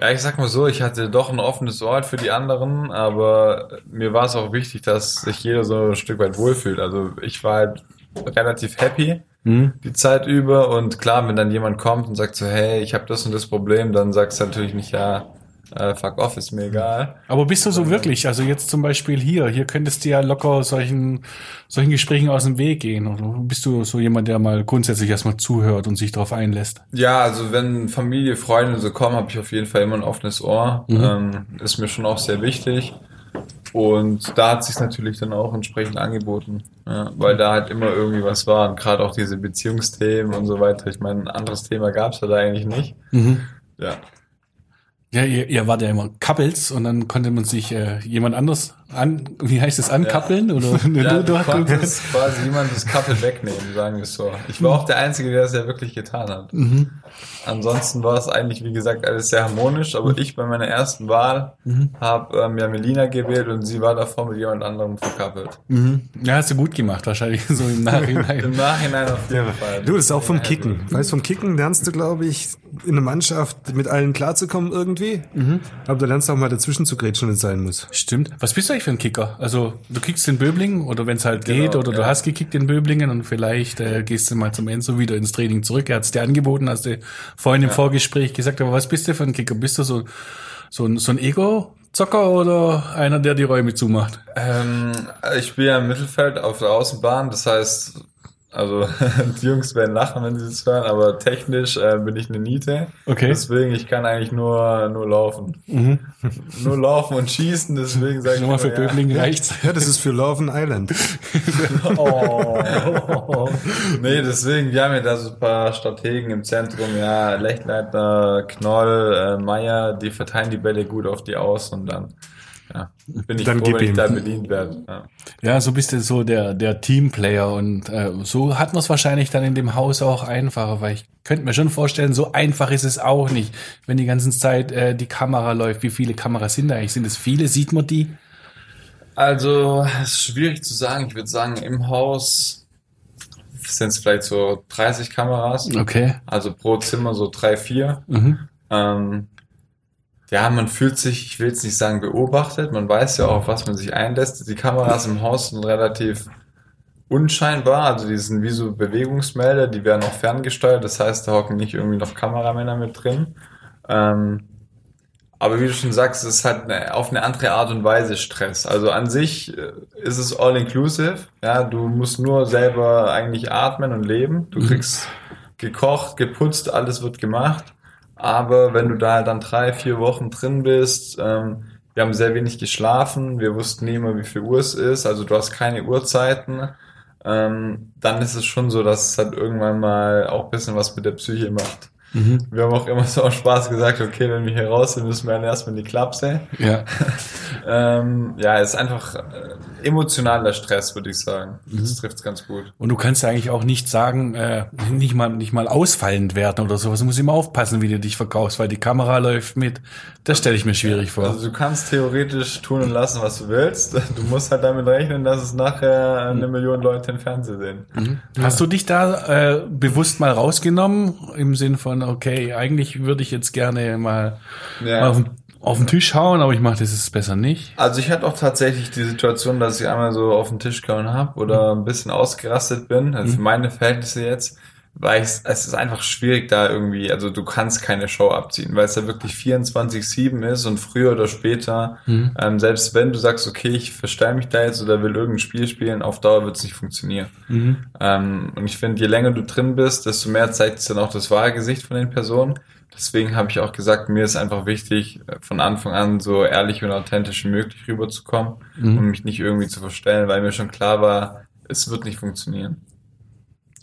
ja, ich sag mal so, ich hatte doch ein offenes Ort für die anderen, aber mir war es auch wichtig, dass sich jeder so ein Stück weit wohlfühlt. Also ich war halt relativ happy die Zeit über und klar, wenn dann jemand kommt und sagt so, hey, ich habe das und das Problem, dann sagst du natürlich nicht, ja, äh, fuck off, ist mir egal. Aber bist du so wirklich? Also jetzt zum Beispiel hier, hier könntest du ja locker solchen, solchen Gesprächen aus dem Weg gehen. Oder bist du so jemand, der mal grundsätzlich erstmal zuhört und sich darauf einlässt? Ja, also wenn Familie, Freunde so kommen, habe ich auf jeden Fall immer ein offenes Ohr. Ähm, ist mir schon auch sehr wichtig. Und da hat sich natürlich dann auch entsprechend angeboten, ja, weil da halt immer irgendwie was war. Und gerade auch diese Beziehungsthemen und so weiter. Ich meine, ein anderes Thema gab es da eigentlich nicht. Ja. Ja, ihr, ihr wart ja immer Couples und dann konnte man sich äh, jemand anders an, wie heißt es, ankappeln? Oder Ja, du, du konntest quasi jemand das Couple wegnehmen, sagen wir es so. Ich war auch der Einzige, der das ja wirklich getan hat. Ansonsten war es eigentlich, wie gesagt, alles sehr harmonisch, aber ich bei meiner ersten Wahl habe ähm, ja Melina gewählt und sie war davor mit jemand anderem verkappelt. mhm. Ja, hast du gut gemacht, wahrscheinlich so im Im Nachhinein. Nachhinein auf jeden Fall. Du, das ist auch vom Kicken. Weißt, vom Kicken lernst du, glaube ich, in einer Mannschaft mit allen klarzukommen irgendwie. Aber du lernst auch mal dazwischen zu grätschen, wenn es sein muss. Stimmt. Was bist du eigentlich für ein Kicker? Also du kickst in Böblingen oder wenn es halt geht oder du ja. hast gekickt in Böblingen und vielleicht äh, gehst du mal zum Enzo wieder ins Training zurück. Er hat es dir angeboten, hast du vorhin im Vorgespräch gesagt, aber was bist du für ein Kicker? Bist du so, so ein, so ein Ego-Zocker oder einer, der die Räume zumacht? Ähm, ich spiele ja im Mittelfeld auf der Außenbahn, das heißt, also die Jungs werden lachen, wenn sie das hören, aber technisch äh, bin ich eine Niete. Okay. Deswegen, ich kann eigentlich nur, nur laufen. nur laufen und schießen, deswegen sage ich Schon mal für immer, ja. Böblingen reicht's. Ja, das ist für Love Island. Nee, deswegen, wir haben ja da so ein paar Strategen im Zentrum, ja, Lechtleitner, Knoll, äh, Meier, die verteilen die Bälle gut auf die Aus und dann ja, bin ich Dann froh, gib wenn ich ihm. da bedient werde. Ja. Ja, so bist du so der, der Teamplayer und äh, so hat man es wahrscheinlich dann in dem Haus auch einfacher, weil ich könnte mir schon vorstellen, so einfach ist es auch nicht, wenn die ganze Zeit äh, die Kamera läuft. Wie viele Kameras sind da eigentlich? Sind es viele? Sieht man die? Also, es ist schwierig zu sagen. Ich würde sagen, im Haus sind es vielleicht so 30 Kameras. Okay. Also pro Zimmer so drei, vier. Mhm. Ähm, ja, man fühlt sich, ich will jetzt nicht sagen beobachtet, man weiß ja auch, auf was man sich einlässt. Die Kameras im Haus sind relativ unscheinbar, also die sind wie so Bewegungsmelder, die werden auch ferngesteuert, das heißt, da hocken nicht irgendwie noch Kameramänner mit drin. Ähm, aber wie du schon sagst, es ist halt eine, auf eine andere Art und Weise Stress. Also an sich äh, ist es all inclusive. Ja, du musst nur selber eigentlich atmen und leben. Du kriegst gekocht, geputzt, alles wird gemacht. Aber wenn du da dann drei, vier Wochen drin bist, ähm, wir haben sehr wenig geschlafen, wir wussten nie immer, wie viel Uhr es ist, also du hast keine Uhrzeiten, ähm, dann ist es schon so, dass es halt irgendwann mal auch bisschen was mit der Psyche macht. Wir haben auch immer so aus Spaß gesagt, okay, wenn wir hier raus sind, müssen wir dann erstmal in die Klapse. Ja. ähm, ja, es ist einfach äh, emotionaler Stress, würde ich sagen. Mhm. Das trifft es ganz gut. Und du kannst ja eigentlich auch nicht sagen, äh, nicht mal nicht mal ausfallend werden oder sowas. Du musst immer aufpassen, wie du dich verkaufst, weil die Kamera läuft mit. Das stelle ich mir schwierig vor. Also du kannst theoretisch tun und lassen, was du willst. Du musst halt damit rechnen, dass es nachher eine Million Leute im Fernsehen sehen. Hast du dich da äh, bewusst mal rausgenommen im Sinn von, okay, eigentlich würde ich jetzt gerne mal Ja. mal auf, den- auf den Tisch hauen, aber ich mache das jetzt besser nicht. Also ich hatte auch tatsächlich die Situation, dass ich einmal so auf den Tisch gehauen habe oder ein bisschen ausgerastet bin. Also für meine Verhältnisse jetzt, weil ich, es ist einfach schwierig da irgendwie, also du kannst keine Show abziehen, weil es da wirklich 24-7 ist und früher oder später, ähm, selbst wenn du sagst, okay, ich verstell mich da jetzt oder will irgendein Spiel spielen, auf Dauer wird es nicht funktionieren. Ähm, und ich finde, je länger du drin bist, desto mehr zeigt es dann auch das wahre Gesicht von den Personen. Deswegen habe ich auch gesagt, mir ist einfach wichtig, äh, von Anfang an so ehrlich und authentisch wie möglich rüberzukommen und mich nicht irgendwie zu verstellen, weil mir schon klar war, es wird nicht funktionieren.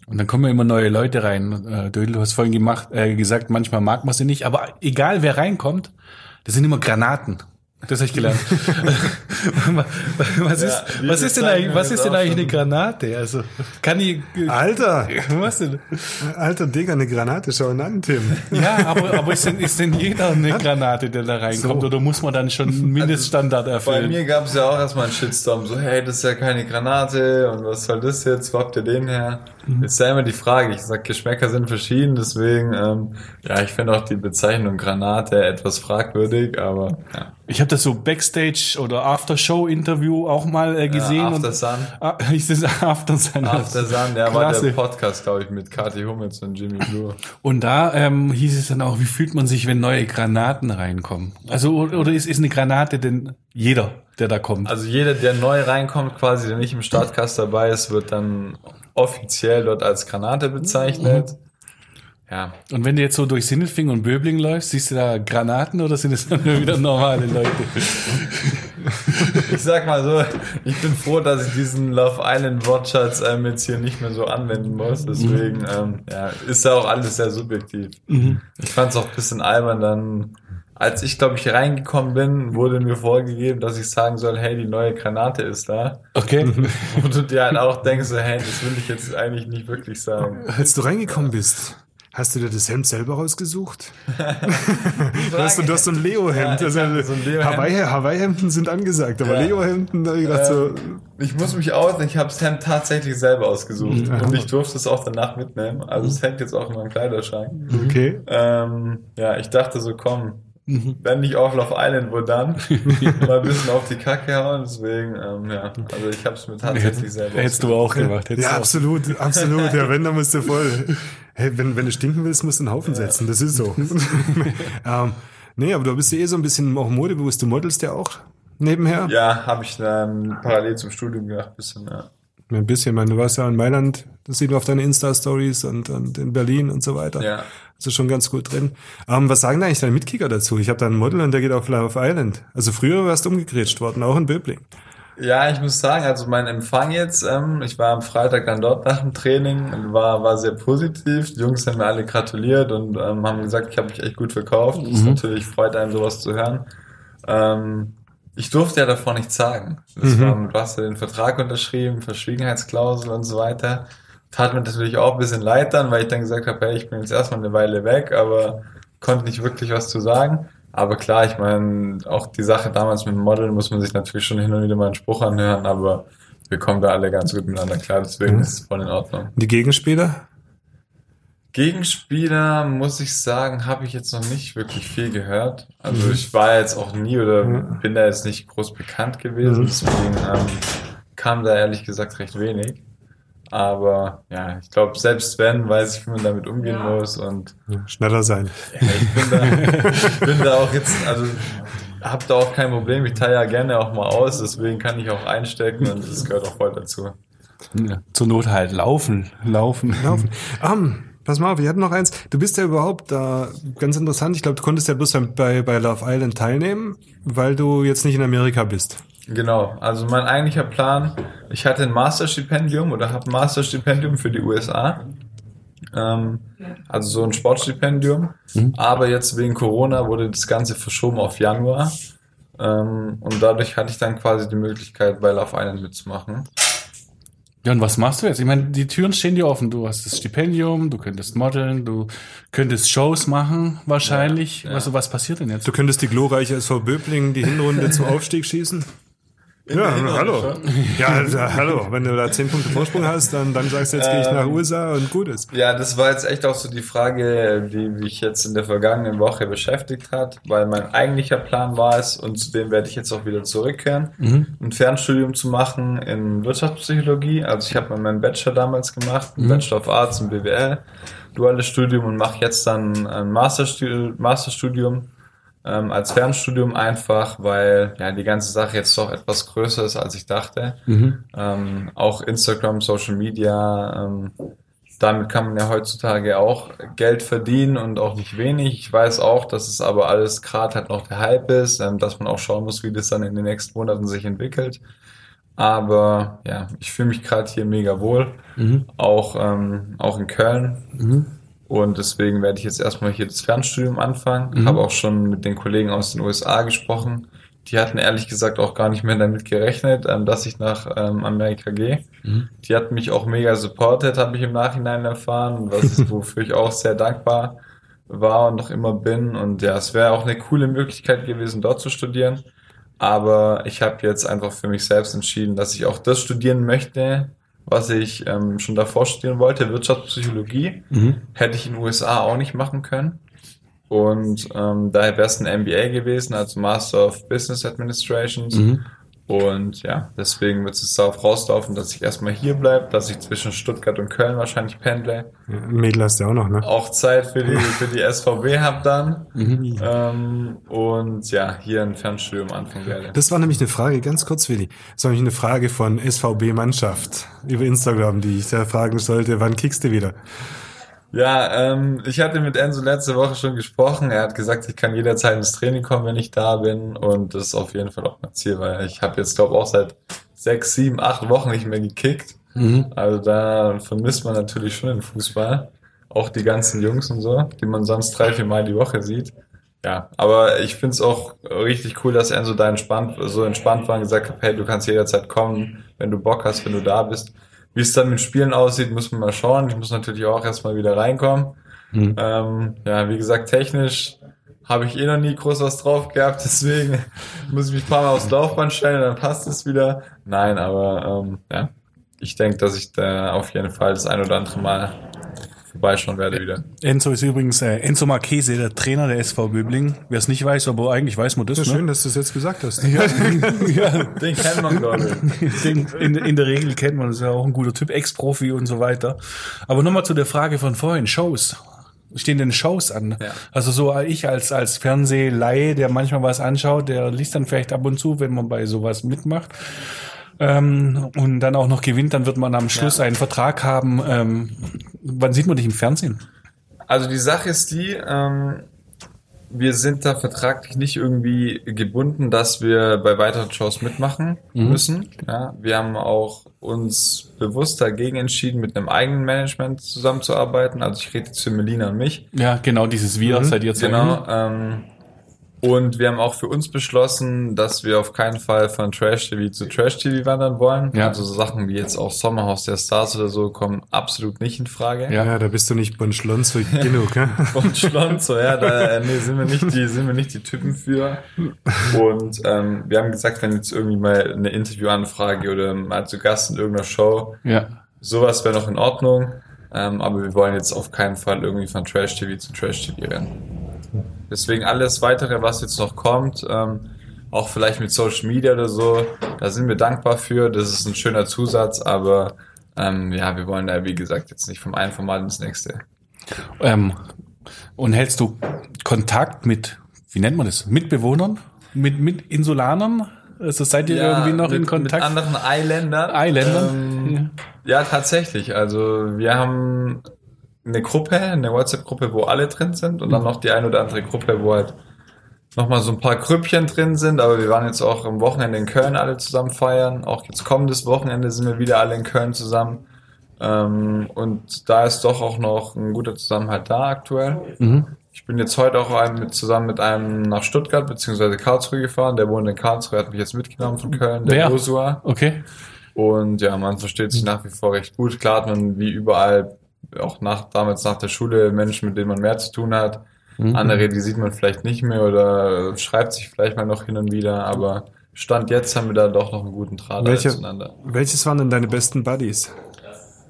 Und dann kommen ja immer neue Leute rein. Äh, Dödel, du hast vorhin gemacht, äh, gesagt, manchmal mag man sie nicht, aber egal wer reinkommt, das sind immer Granaten. Das habe ich gelernt. was ist, Ja, was ist denn eigentlich, was ist denn eigentlich eine. Granate? Also, kann ich, Alter, was denn? alter Digga, eine Granate, schau ihn an, Tim. Ja, aber, aber ist denn, ist denn jeder eine Granate, der da reinkommt? So. Oder muss man dann schon einen Mindeststandard Bei erfüllen? mir gab es ja auch erstmal einen Shitstorm, so hey, das ist ja keine Granate und was soll das jetzt, wo habt ihr den her? Ist ja immer die Frage, ich sag, Geschmäcker sind verschieden, deswegen, ähm, ja, ich finde auch die Bezeichnung Granate etwas fragwürdig, aber ja. Ich habe das so Backstage oder After-Show-Interview auch mal äh, gesehen. After und, Sun. Ah, ist das After Sun? After Sun, der war der Podcast, glaube ich, mit Kathi Hummels und Jimmy Blue. Und da ähm, hieß es dann auch, wie fühlt man sich, wenn neue Granaten reinkommen? Also oder ist, ist eine Granate denn jeder, der da kommt? Also jeder, der neu reinkommt, quasi, der nicht im Startcast dabei ist, wird dann offiziell dort als Granate bezeichnet. Ja, Und wenn du jetzt so durch Sindelfing und Böbling läufst, siehst du da Granaten oder sind es dann nur wieder normale Leute? ich sag mal so, ich bin froh, dass ich diesen Love Island Wortschatz ähm, jetzt hier nicht mehr so anwenden muss. Deswegen ähm, ja, ist ja auch alles sehr subjektiv. Ich fand es auch ein bisschen albern dann. Als ich, glaube ich, reingekommen bin, wurde mir vorgegeben, dass ich sagen soll, hey, die neue Granate ist da. Okay. Und du dir halt auch denkst, so, hey, das will ich jetzt eigentlich nicht wirklich sagen. Als du reingekommen bist, hast du dir das Hemd selber rausgesucht? du, hast, du hast so ein Leo-Hemd. Ja, also, so ein Leo-Hemd. Hawaii- Hawaii-Hemden sind angesagt, aber Ja. Leo-Hemden, da hab ich gedacht so, Ich muss mich aus, ich habe das Hemd tatsächlich selber ausgesucht und ich durfte es auch danach mitnehmen. Also es hängt jetzt auch in meinem Kleiderschrank. okay. Ähm, ja, ich dachte so, komm, wenn nicht auf Love Island, wo dann? Mal ein bisschen auf die Kacke hauen, deswegen, ähm, ja, also ich habe es mir tatsächlich selber Hättest du auch gemacht. Hättest Ja, du auch. absolut, absolut. Ja, wenn, dann musst du voll. Hey, wenn, wenn du stinken willst, musst du einen Haufen setzen. Das ist so. ähm, nee, aber du bist ja eh so ein bisschen auch modebewusst. Du modelst ja auch nebenher. Ja, habe ich dann parallel zum Studium gemacht, bisschen, ja. Ein bisschen. Ich meine, du warst ja in Mailand, das sieht man auf deinen Insta-Stories und, und in Berlin und so weiter. Ja. Also schon ganz gut drin. Ähm, was sagen da eigentlich deine Mitkicker dazu? Ich habe da einen Model und der geht auf Love Island. Also früher warst du umgegrätscht worden, auch in Böbling. Ja, ich muss sagen, also mein Empfang jetzt, ähm, ich war am Freitag dann dort nach dem Training und war, war sehr positiv. Die Jungs haben mir alle gratuliert und ähm, haben gesagt, ich habe mich echt gut verkauft. Das ist natürlich freut einem sowas zu hören. Ähm, ich durfte ja davor nichts sagen. Das war, du hast ja den Vertrag unterschrieben, Verschwiegenheitsklausel und so weiter. Tat mir natürlich auch ein bisschen leid dann, weil ich dann gesagt habe, hey, ich bin jetzt erstmal eine Weile weg, aber konnte nicht wirklich was zu sagen. Aber klar, ich meine, auch die Sache damals mit dem Model muss man sich natürlich schon hin und wieder mal einen Spruch anhören, aber wir kommen da alle ganz gut miteinander klar, deswegen ist es voll in Ordnung. Die Gegenspieler? Gegenspieler, muss ich sagen, habe ich jetzt noch nicht wirklich viel gehört. Also ich war jetzt auch nie oder bin da jetzt nicht groß bekannt gewesen, deswegen ähm, kam da ehrlich gesagt recht wenig. Aber ja, ich glaube, selbst wenn, weiß ich, wie man damit umgehen muss und Schneller sein. ja, ich bin da, ich bin da auch jetzt, also habe da auch kein Problem. Ich teile ja gerne auch mal aus, deswegen kann ich auch einstecken und das gehört auch voll dazu. Ja, zur Not halt laufen, laufen. Laufen. Ähm, pass mal auf, wir hatten noch eins. Du bist ja überhaupt da ganz interessant. Ich glaube, du konntest ja bloß bei, bei Love Island teilnehmen, weil du jetzt nicht in Amerika bist. Genau, also mein eigentlicher Plan, ich hatte ein Masterstipendium oder habe ein Masterstipendium für die USA. Ähm, also so ein Sportstipendium. Mhm. Aber jetzt wegen Corona wurde das Ganze verschoben auf Januar. Ähm, und dadurch hatte ich dann quasi die Möglichkeit, bei Love Island mitzumachen. Ja, und was machst du jetzt? Ich meine, die Türen stehen dir offen. Du hast das Stipendium, du könntest modeln, du könntest Shows machen, wahrscheinlich. Ja, ja. Also, was passiert denn jetzt? Du könntest die glorreiche SV Böblingen die Hinrunde zum Aufstieg schießen. Ja, hallo. Ja, also, hallo. Wenn du da zehn Punkte Vorsprung hast, dann, dann sagst du, jetzt gehe ich nach USA und gut ist. Ja, das war jetzt echt auch so die Frage, die mich jetzt in der vergangenen Woche beschäftigt hat, weil mein eigentlicher Plan war es, und zu dem werde ich jetzt auch wieder zurückkehren, ein Fernstudium zu machen in Wirtschaftspsychologie. Also ich habe meinen Bachelor damals gemacht, einen Bachelor of Arts in BWL, duales Studium und mache jetzt dann ein Masterstudium, Masterstudium ähm, als Fernstudium einfach, weil ja die ganze Sache jetzt doch etwas größer ist, als ich dachte. Ähm, auch Instagram, Social Media, ähm, damit kann man ja heutzutage auch Geld verdienen und auch nicht wenig. Ich weiß auch, dass es aber alles gerade halt noch der Hype ist, ähm, dass man auch schauen muss, wie das dann in den nächsten Monaten sich entwickelt. Aber ja, ich fühle mich gerade hier mega wohl, auch, ähm, auch in Köln. Und deswegen werde ich jetzt erstmal hier das Fernstudium anfangen. Habe auch schon mit den Kollegen aus den USA gesprochen. Die hatten ehrlich gesagt auch gar nicht mehr damit gerechnet, ähm, dass ich nach ähm, Amerika gehe. Die hatten mich auch mega supported, habe ich im Nachhinein erfahren, was wofür ich auch sehr dankbar war und noch immer bin. Und ja, es wäre auch eine coole Möglichkeit gewesen, dort zu studieren. Aber ich habe jetzt einfach für mich selbst entschieden, dass ich auch das studieren möchte, was ich ähm, schon davor studieren wollte, Wirtschaftspsychologie. Hätte ich in den USA auch nicht machen können. Und ähm, daher wäre es ein MBA gewesen, also Master of Business Administrations. Und ja, deswegen wird es darauf rauslaufen, dass ich erstmal hier bleibe, dass ich zwischen Stuttgart und Köln wahrscheinlich pendle. Mädel hast du ja auch noch, ne? Auch Zeit für die, für die SVB habe dann. Ähm, und ja, hier ein Fernstudium anfangen werde. Das war nämlich eine Frage, ganz kurz, Willi. Das war nämlich eine Frage von SVB-Mannschaft über Instagram, die ich da fragen sollte, wann kickst du wieder? Ja, ähm, ich hatte mit Enzo letzte Woche schon gesprochen. Er hat gesagt, ich kann jederzeit ins Training kommen, wenn ich da bin. Und das ist auf jeden Fall auch mein Ziel, weil ich habe jetzt, glaube auch seit sechs, sieben, acht Wochen nicht mehr gekickt. Also da vermisst man natürlich schon den Fußball. Auch die ganzen Jungs und so, die man sonst drei, vier Mal die Woche sieht. Ja, aber ich find's auch richtig cool, dass Enzo da entspannt, so entspannt war und gesagt hat, hey, du kannst jederzeit kommen, wenn du Bock hast, wenn du da bist. Wie es dann mit Spielen aussieht, muss man mal schauen. Ich muss natürlich auch erstmal wieder reinkommen. Ähm, ja, wie gesagt, technisch habe ich eh noch nie groß was drauf gehabt, deswegen muss ich mich ein paar Mal aufs Laufband stellen, dann passt es wieder. Nein, aber ähm, ja, ich denke, dass ich da auf jeden Fall das ein oder andere Mal vorbeischauen werde wieder. Enzo ist übrigens äh, Enzo Marchese, der Trainer der SV Böbling. Wer es nicht weiß, aber eigentlich weiß man das. Ja, ne? schön, dass du es jetzt gesagt hast. ja, Den kennt man, ich. Den, in, in der Regel kennt man, das ist ja auch ein guter Typ, Ex-Profi und so weiter. Aber nochmal zu der Frage von vorhin, Shows. Stehen denn Shows an? Ja. Also so ich als, als Fernsehleihe, der manchmal was anschaut, der liest dann vielleicht ab und zu, wenn man bei sowas mitmacht. Ähm, und dann auch noch gewinnt, dann wird man am Schluss einen Vertrag haben. Ähm, wann sieht man dich im Fernsehen? Also die Sache ist die, ähm, wir sind da vertraglich nicht irgendwie gebunden, dass wir bei weiteren Shows mitmachen müssen. Ja, wir haben auch uns bewusst dagegen entschieden, mit einem eigenen Management zusammenzuarbeiten. Also ich rede jetzt für Melina und mich. Ja, genau, dieses Wir seid ihr zwei. Genau. Ähm, und wir haben auch für uns beschlossen, dass wir auf keinen Fall von Trash TV zu Trash TV wandern wollen. Ja. Also so Sachen wie jetzt auch Sommerhaus der Stars oder so kommen absolut nicht in Frage. Ja. Ja, da bist du nicht bon Schlonzo genug, ne? Und Schlonzo, ja, da äh, nee, sind wir nicht die, sind wir nicht die Typen für. Und ähm, wir haben gesagt, wenn jetzt irgendwie mal eine Interviewanfrage oder mal zu Gast in irgendeiner Show, Ja. sowas wäre noch in Ordnung. Ähm, aber wir wollen jetzt auf keinen Fall irgendwie von Trash TV zu Trash TV rennen. Deswegen alles weitere, was jetzt noch kommt, ähm, auch vielleicht mit Social Media oder so, da sind wir dankbar für. Das ist ein schöner Zusatz, aber ähm, ja, wir wollen da wie gesagt jetzt nicht vom einen Format ins nächste. Ähm, und hältst du Kontakt mit, wie nennt man das, Mitbewohnern? Mit, mit Insulanern? Also seid ihr irgendwie noch mit, in Kontakt? Mit anderen Eiländern. Eiländern? Ähm, ja. tatsächlich. Also wir haben eine Gruppe, eine WhatsApp-Gruppe, wo alle drin sind und dann noch die eine oder andere Gruppe, wo halt nochmal so ein paar Grüppchen drin sind, aber wir waren jetzt auch am Wochenende in Köln alle zusammen feiern. Auch jetzt kommendes Wochenende sind wir wieder alle in Köln zusammen. Ähm, und da ist doch auch noch ein guter Zusammenhalt da aktuell. Ich bin jetzt heute auch ein, mit, zusammen mit einem nach Stuttgart bzw. Karlsruhe gefahren. Der wohnt in Karlsruhe, hat mich jetzt mitgenommen von Köln, der? Josua. Okay. Und ja, man versteht sich nach wie vor recht gut. Klar hat man wie überall, auch nach, damals nach der Schule, Menschen, mit denen man mehr zu tun hat. Mhm. Andere, die sieht man vielleicht nicht mehr oder schreibt sich vielleicht mal noch hin und wieder, aber Stand jetzt haben wir da doch noch einen guten Draht Welche, zueinander. welches waren denn deine besten Buddies?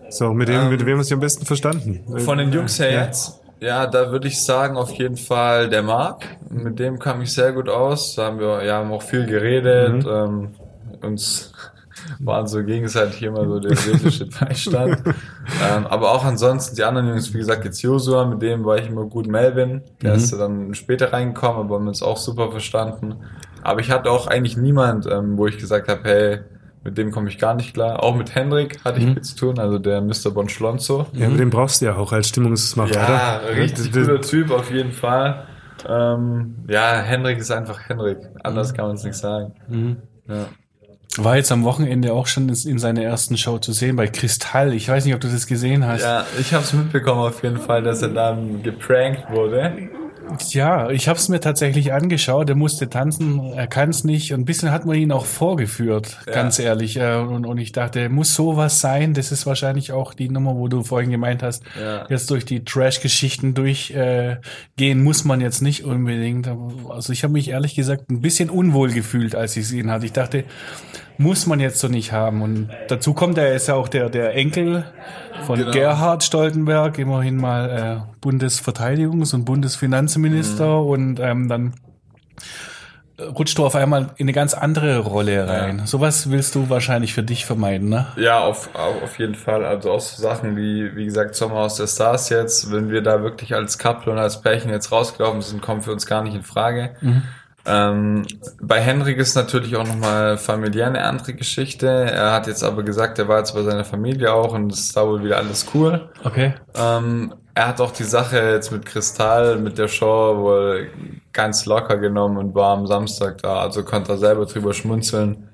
So, mit dem, mit wem hast du am besten verstanden? Von den Jungs her Ja. jetzt, ja, da würde ich sagen, auf jeden Fall der Marc. Mit dem kam ich sehr gut aus. Da haben wir, ja, haben auch viel geredet, Mhm. ähm, uns waren so gegenseitig immer so der seelische Beistand. ähm, aber auch ansonsten die anderen Jungs, wie gesagt, jetzt Josua, mit dem war ich immer gut. Melvin, der Mhm. ist dann später reingekommen, aber haben uns auch super verstanden. Aber ich hatte auch eigentlich niemand, ähm, wo ich gesagt habe, hey, mit dem komme ich gar nicht klar. Auch mit Hendrik hatte ich Mhm. viel zu tun, also der Mr. Bonschlonzo. Ja, aber den brauchst du ja auch als Stimmungsmacher, Ja, oder? richtig Das- guter Typ auf jeden Fall. Ähm, ja, Henrik ist einfach Henrik. Anders kann man es nicht sagen. Ja. War jetzt am Wochenende auch schon in seiner ersten Show zu sehen bei Kristall. Ich weiß nicht, ob du das gesehen hast. ja, ich habe es mitbekommen auf jeden Fall, dass er dann geprankt wurde. Ja, ich habe es mir tatsächlich angeschaut. Er musste tanzen, er kann es nicht. Und ein bisschen hat man ihn auch vorgeführt, Ja. ganz ehrlich. Äh, Und, und ich dachte, muss sowas sein? Das ist wahrscheinlich auch die Nummer, wo du vorhin gemeint hast, Ja. jetzt durch die Trash-Geschichten durchgehen äh, gehen muss man jetzt nicht unbedingt. Also ich habe mich ehrlich gesagt ein bisschen unwohl gefühlt, als ich ihn hatte. Ich dachte, muss man jetzt so nicht haben. Und dazu kommt, er ist ja auch der, der Enkel von Genau. Gerhard Stoltenberg, immerhin mal äh, Bundesverteidigungs- und Bundesfinanzminister und ähm, dann rutscht du auf einmal in eine ganz andere Rolle rein. Sowas willst du wahrscheinlich für dich vermeiden, ne? Ja, auf, auf jeden Fall. Also auch so Sachen wie, wie gesagt, Sommerhaus der Stars jetzt, wenn wir da wirklich als Couple und als Pärchen jetzt rausgelaufen sind, kommen für uns gar nicht in Frage. Ähm, bei Henrik ist natürlich auch nochmal familiär eine andere Geschichte. Er hat jetzt aber gesagt, er war jetzt bei seiner Familie auch und es ist da wohl wieder alles cool. Okay. Ähm, er hat auch die Sache jetzt mit Kristall, mit der Show wohl ganz locker genommen und war am Samstag da, also konnte er selber drüber schmunzeln.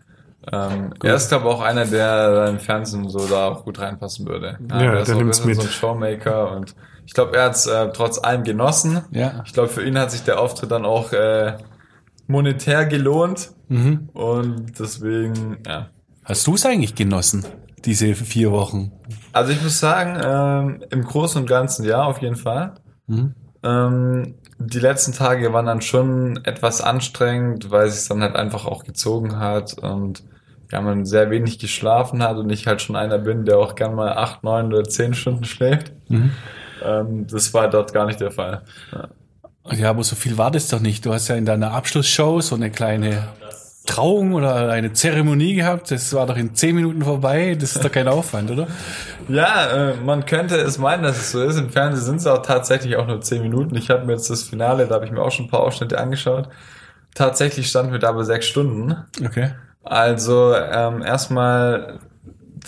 Ähm, er ist, glaube ich, auch einer, der im Fernsehen so da auch gut reinpassen würde. Ja, der der ist auch ein bisschen mit. so ein Showmaker und ich glaube, er hat es äh, trotz allem genossen. Ja. Ich glaube, für ihn hat sich der Auftritt dann auch äh, monetär gelohnt Mhm. und deswegen, ja. Hast du es eigentlich genossen, diese vier Wochen? Also ich muss sagen, ähm, im Großen und Ganzen ja, auf jeden Fall. Mhm. Ähm, die letzten Tage waren dann schon etwas anstrengend, weil es sich dann halt einfach auch gezogen hat und ja, man sehr wenig geschlafen hat und ich halt schon einer bin, der auch gern mal acht, neun oder zehn Stunden schläft. Mhm. Ähm, das war dort gar nicht der Fall. Ja. Ja, aber so viel war das doch nicht. Du hast ja in deiner Abschlussshow so eine kleine Trauung oder eine Zeremonie gehabt. Das war doch in zehn Minuten vorbei. Das ist doch kein Aufwand, oder? Ja, äh, man könnte es meinen, dass es so ist. Im Fernsehen sind es auch tatsächlich auch nur 10 Minuten. Ich habe mir jetzt das Finale, da habe ich mir auch schon ein paar Ausschnitte angeschaut. Tatsächlich standen wir da aber sechs Stunden. Okay. Also ähm, erstmal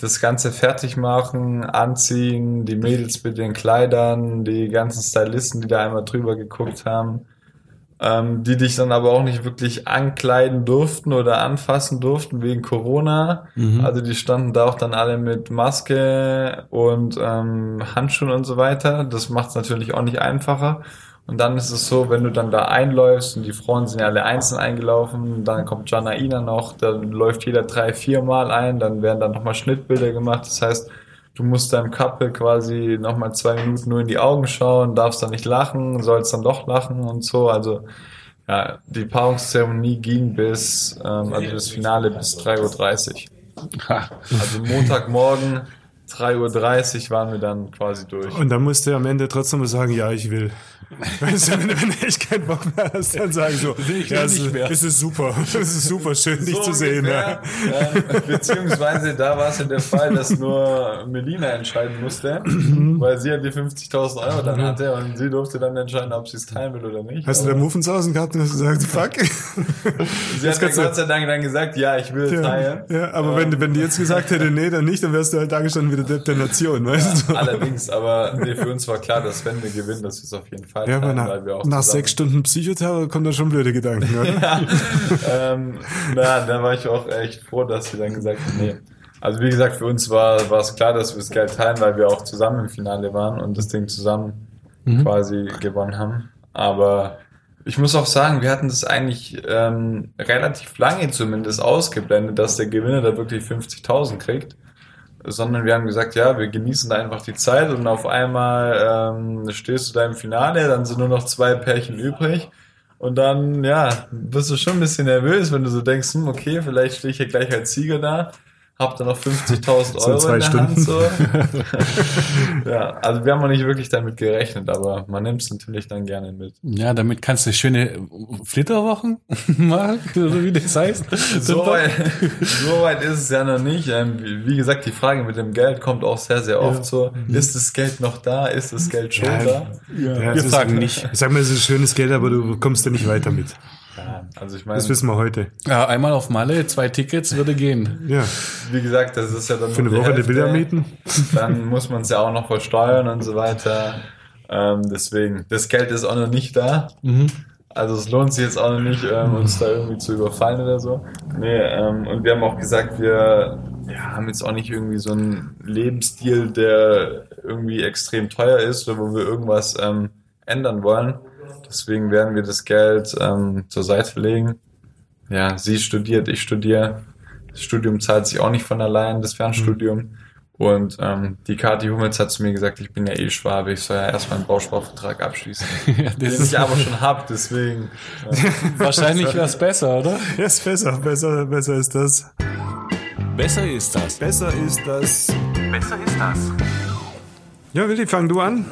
das Ganze fertig machen, anziehen, die Mädels mit den Kleidern, die ganzen Stylisten, die da einmal drüber geguckt haben, ähm, die dich dann aber auch nicht wirklich ankleiden durften oder anfassen durften wegen Corona. Also die standen da auch dann alle mit Maske und ähm, Handschuhen und so weiter. Das macht es natürlich auch nicht einfacher. Und dann ist es so, wenn du dann da einläufst und die Frauen sind ja alle einzeln eingelaufen, dann kommt Janaina noch, dann läuft jeder drei, vier Mal ein, dann werden dann nochmal Schnittbilder gemacht. Das heißt, du musst deinem Couple quasi nochmal zwei Minuten nur in die Augen schauen, darfst dann nicht lachen, sollst dann doch lachen und so. Also ja, die Paarungszeremonie ging bis, ähm, also das Finale bis 3.30 Uhr. Ha. Also Montagmorgen 3.30 Uhr waren wir dann quasi durch. Und dann musst du am Ende trotzdem mal sagen, ja, ich will. Weißt du, wenn, wenn du echt keinen Bock mehr hast, dann sagen so, Ich ja, es, es ist super, es ist super schön, dich So zu sehen. Ja. Ähm, beziehungsweise da war es ja der Fall, dass nur Melina entscheiden musste, weil sie ja die 50.000 Euro dann hatte und sie durfte dann entscheiden, ob sie es teilen will oder nicht. Hast du da Muffensausen gehabt und hast gesagt, fuck? sie hat ja Gott sei Dank dann gesagt, ja, ich will Ja, teilen. ja, aber wenn, wenn die jetzt gesagt hätte, nee, dann nicht, dann wärst du halt da gestanden wieder Depp der Nation, weißt du? Allerdings, aber nee, für uns war klar, dass wenn wir gewinnen, dass wir es auf jeden Fall Ja, teilen, nach, weil wir auch nach sechs Stunden Psychoterror kommen da schon blöde Gedanken, oder? ähm, na, da war ich auch echt froh, dass sie dann gesagt haben, nee. Also wie gesagt, für uns war, war es klar, dass wir das Geld teilen, weil wir auch zusammen im Finale waren und das Ding zusammen quasi gewonnen haben. Aber ich muss auch sagen, wir hatten das eigentlich ähm, relativ lange zumindest ausgeblendet, dass der Gewinner da wirklich 50.000 kriegt. Sondern wir haben gesagt, ja, wir genießen einfach die Zeit und auf einmal ähm, stehst du da im Finale, dann sind nur noch zwei Pärchen übrig. Und dann, ja, bist du schon ein bisschen nervös, wenn du so denkst, hm, okay, vielleicht stehe ich hier gleich als Sieger da, hab dann noch 50.000 So Euro zwei in der Stunden. Hand. So. ja, also wir haben auch nicht wirklich damit gerechnet, aber man nimmt es natürlich dann gerne mit. Ja, damit kannst du schöne Flitterwochen machen, oder wie das heißt. So weit, so weit ist es ja noch nicht. Ähm, wie, gesagt, die Frage mit dem Geld kommt auch sehr, sehr oft so. Ist das Geld noch da? Ist das Geld schon Ja, da? Ja, Wir es ist- fragen nicht. Ich sag mal, es ist schönes Geld, aber du kommst da nicht weiter mit. Ja, also ich meine, Das wissen wir heute. Ja, einmal auf Malle, zwei Tickets würde gehen. Ja, wie gesagt, das ist ja dann für eine die Woche Hälfte. Villa mieten. Dann muss man es ja auch noch versteuern und so weiter. Ähm, deswegen, das Geld ist auch noch nicht da. Also es lohnt sich jetzt auch noch nicht, ähm, uns da irgendwie zu überfallen oder so. Nee, ähm, und wir haben auch gesagt, wir ja, haben jetzt auch nicht irgendwie so einen Lebensstil, der irgendwie extrem teuer ist oder wo wir irgendwas ähm, ändern wollen. Deswegen werden wir das Geld ähm, zur Seite legen. Ja, sie studiert, ich studiere. Das Studium zahlt sich auch nicht von allein, das Fernstudium. Und ähm, die Kathi Hummels hat zu mir gesagt, ich bin ja eh Schwabe, ich soll ja erstmal einen Bausparvertrag abschließen. Ja, Den das ist ich aber schon hab, deswegen. wahrscheinlich wäre es besser, oder? Ja, ist besser, besser, besser ist das. Besser ist das. Besser ist das. Besser ist das. Ja, Willi, fang du an.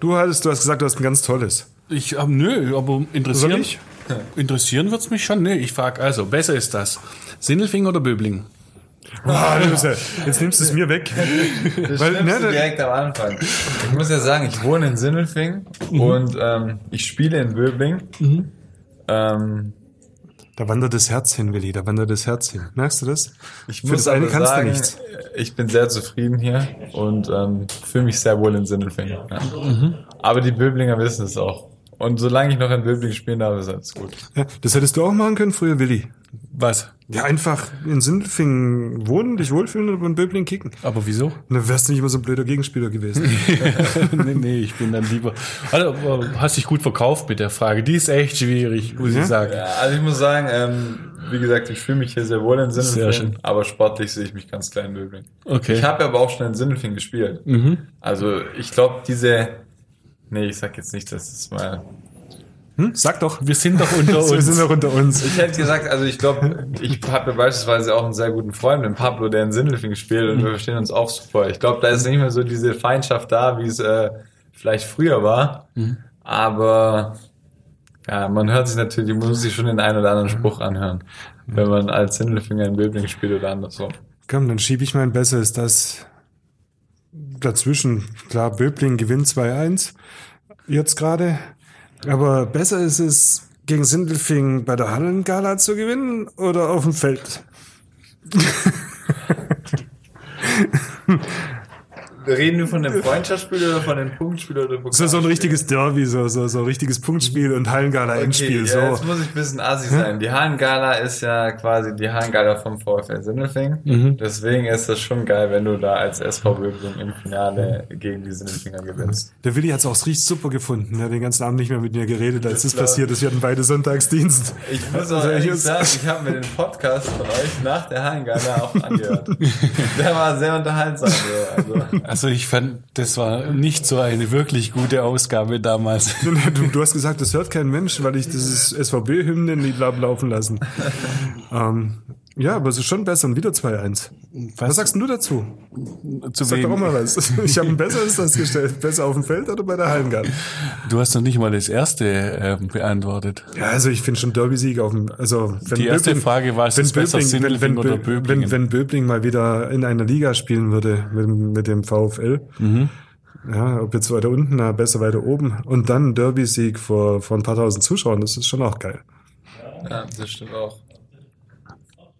Du hattest, du hast gesagt, du hast ein ganz tolles. Ich, ähm, nö, aber interessieren, interessieren wird's mich schon. Nee, ich frage also, besser ist das. Sindelfing oder Böbling? Ah, ja, jetzt nimmst du es mir weg. Das Weil, ne, da- direkt am Anfang. Ich muss ja sagen, ich wohne in Sindelfing und ähm, ich spiele in Böbling. Ähm, Da wandert das Herz hin, Willi, da wandert das Herz hin. Merkst du das? ich Für muss das eine kannst du sagen, nichts. ich bin sehr zufrieden hier und ähm, fühle mich sehr wohl in Sindelfing. Ja. Aber die Böblinger wissen es auch. Und solange ich noch in Böbling spielen darf, ist alles gut. Ja, das hättest du auch machen können früher, Willi. Was? Ja, einfach in Sindelfingen wohnen, dich wohlfühlen und in Böbling kicken. Aber wieso? Dann wärst du nicht immer so ein blöder Gegenspieler gewesen. nee, nee, ich bin dann lieber. Also, aber hast dich gut verkauft mit der Frage. Die ist echt schwierig, muss Ja? ich sagen. Ja, also ich muss sagen, ähm, wie gesagt, ich fühle mich hier sehr wohl in Sehr Sindelfing, schön. aber sportlich sehe ich mich ganz klein in Böbling. Okay. Ich habe aber auch schon in Sindelfing gespielt. Also ich glaube, diese... Nee, ich sag jetzt nicht, dass das mal... Hm? Sag doch. Wir sind doch unter Wir sind uns. doch unter uns. Ich hätte gesagt, also ich glaube, ich habe beispielsweise auch einen sehr guten Freund, den Pablo, der in Sindelfing spielt und wir verstehen uns auch super. Ich glaube, da ist nicht mehr so diese Feindschaft da, wie es äh, vielleicht früher war. Aber ja, man hört sich natürlich, man muss sich schon den einen oder anderen Spruch anhören, wenn man als Sindelfinger in Böbling spielt oder andersrum. Komm, dann schiebe ich mein Besser ist das dazwischen. Klar, Böbling gewinnt 2-1 jetzt gerade. Aber besser ist es, gegen Sindelfing bei der Hallengala zu gewinnen oder auf dem Feld? Reden wir von dem Freundschaftsspiel oder von dem Punktspiel oder So, so ein richtiges Derby, so, so, so ein richtiges Punktspiel und Hallengala-Endspiel. Okay, so. ja, jetzt muss ich ein bisschen assi sein. Die Hallengala ist ja quasi die Hallengala vom VfL Sindelfing. Mhm. Deswegen ist das schon geil, wenn du da als SV Böbling im Finale gegen die Sindelfinger gewinnst. Der Willi hat es auch richtig super gefunden. Er hat den ganzen Abend nicht mehr mit mir geredet, als das glaub passiert ist. Wir hatten beide Sonntagsdienst. Ich muss auch Also ich ehrlich sagen, ich habe mir den Podcast von euch nach der Hallengala auch angehört. Der war sehr unterhaltsam. So. Also, Also ich fand, das war nicht so eine wirklich gute Ausgabe damals. Du, du hast gesagt, das hört kein Mensch, weil ich dieses SVB-Hymnen-Lied hab laufen lassen. ähm, ja, aber es ist schon besser und wieder 2-1. Was, sagst denn du dazu? Zu Sag doch wem? mal was. Ich habe ein besseres das gestellt. Besser auf dem Feld oder bei der Hallengala? Du hast noch nicht mal das erste ähm, beantwortet. Ja, also ich finde schon Derby-Sieg auf dem, also wenn Die erste Frage war, ist wenn es besser Böbling, wenn, wenn, oder Bö- Böblingen? wenn, wenn Böbling mal wieder in einer Liga spielen würde mit, dem- mit dem VfL, Mhm. ja, ob jetzt weiter unten, na, besser weiter oben und dann ein Derby-Sieg vor, vor ein paar tausend Zuschauern, das ist schon auch geil. ja, das stimmt auch.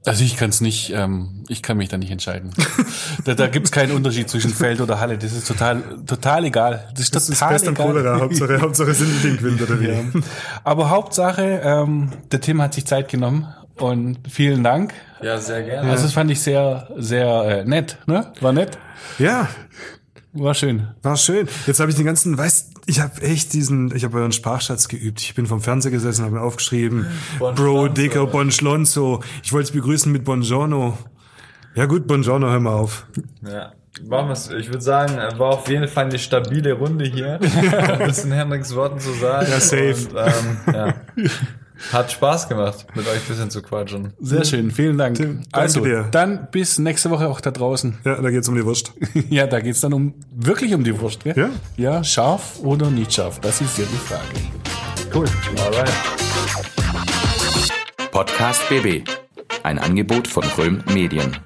Also ich kann es nicht, ähm, ich kann mich da nicht entscheiden. da da gibt es keinen Unterschied zwischen Feld oder Halle. Das ist total, total egal. Das ist Das ist total Pest und egal. Cholera. Hauptsache, Hauptsache Sindelfingen gewinnt oder wie? Ja. Aber Hauptsache, ähm, der Tim hat sich Zeit genommen und vielen Dank. Ja, sehr gerne. Also das fand ich sehr, sehr äh, nett. Ne? War nett. Ja, War schön. war schön. Jetzt habe ich den ganzen, weißt, ich habe echt diesen, ich habe euren Sprachschatz geübt. Ich bin vom Fernseher gesessen, habe mir aufgeschrieben, Bon Bro. Dicker, Bon Schlonzo. Ich wollte es begrüßen mit Buongiorno. Ja gut, Buongiorno, hör mal auf. Ja. Machen wir's. Ich würde sagen, äh, war auf jeden Fall eine stabile Runde hier. ein bisschen Hendricks Worten zu sagen. Ja, safe. Und, ähm, ja. Hat Spaß gemacht, mit euch ein bisschen zu quatschen. Sehr schön. Vielen Dank. Tim, danke also, dir. dann bis nächste Woche auch da draußen. Ja, da geht's um die Wurst. ja, da geht's dann um wirklich um die Wurst. Gell? Ja. Ja, scharf oder nicht scharf? Das ist ja die Frage. Cool. Alright. Podcast BB. Ein Angebot von Röhm Medien.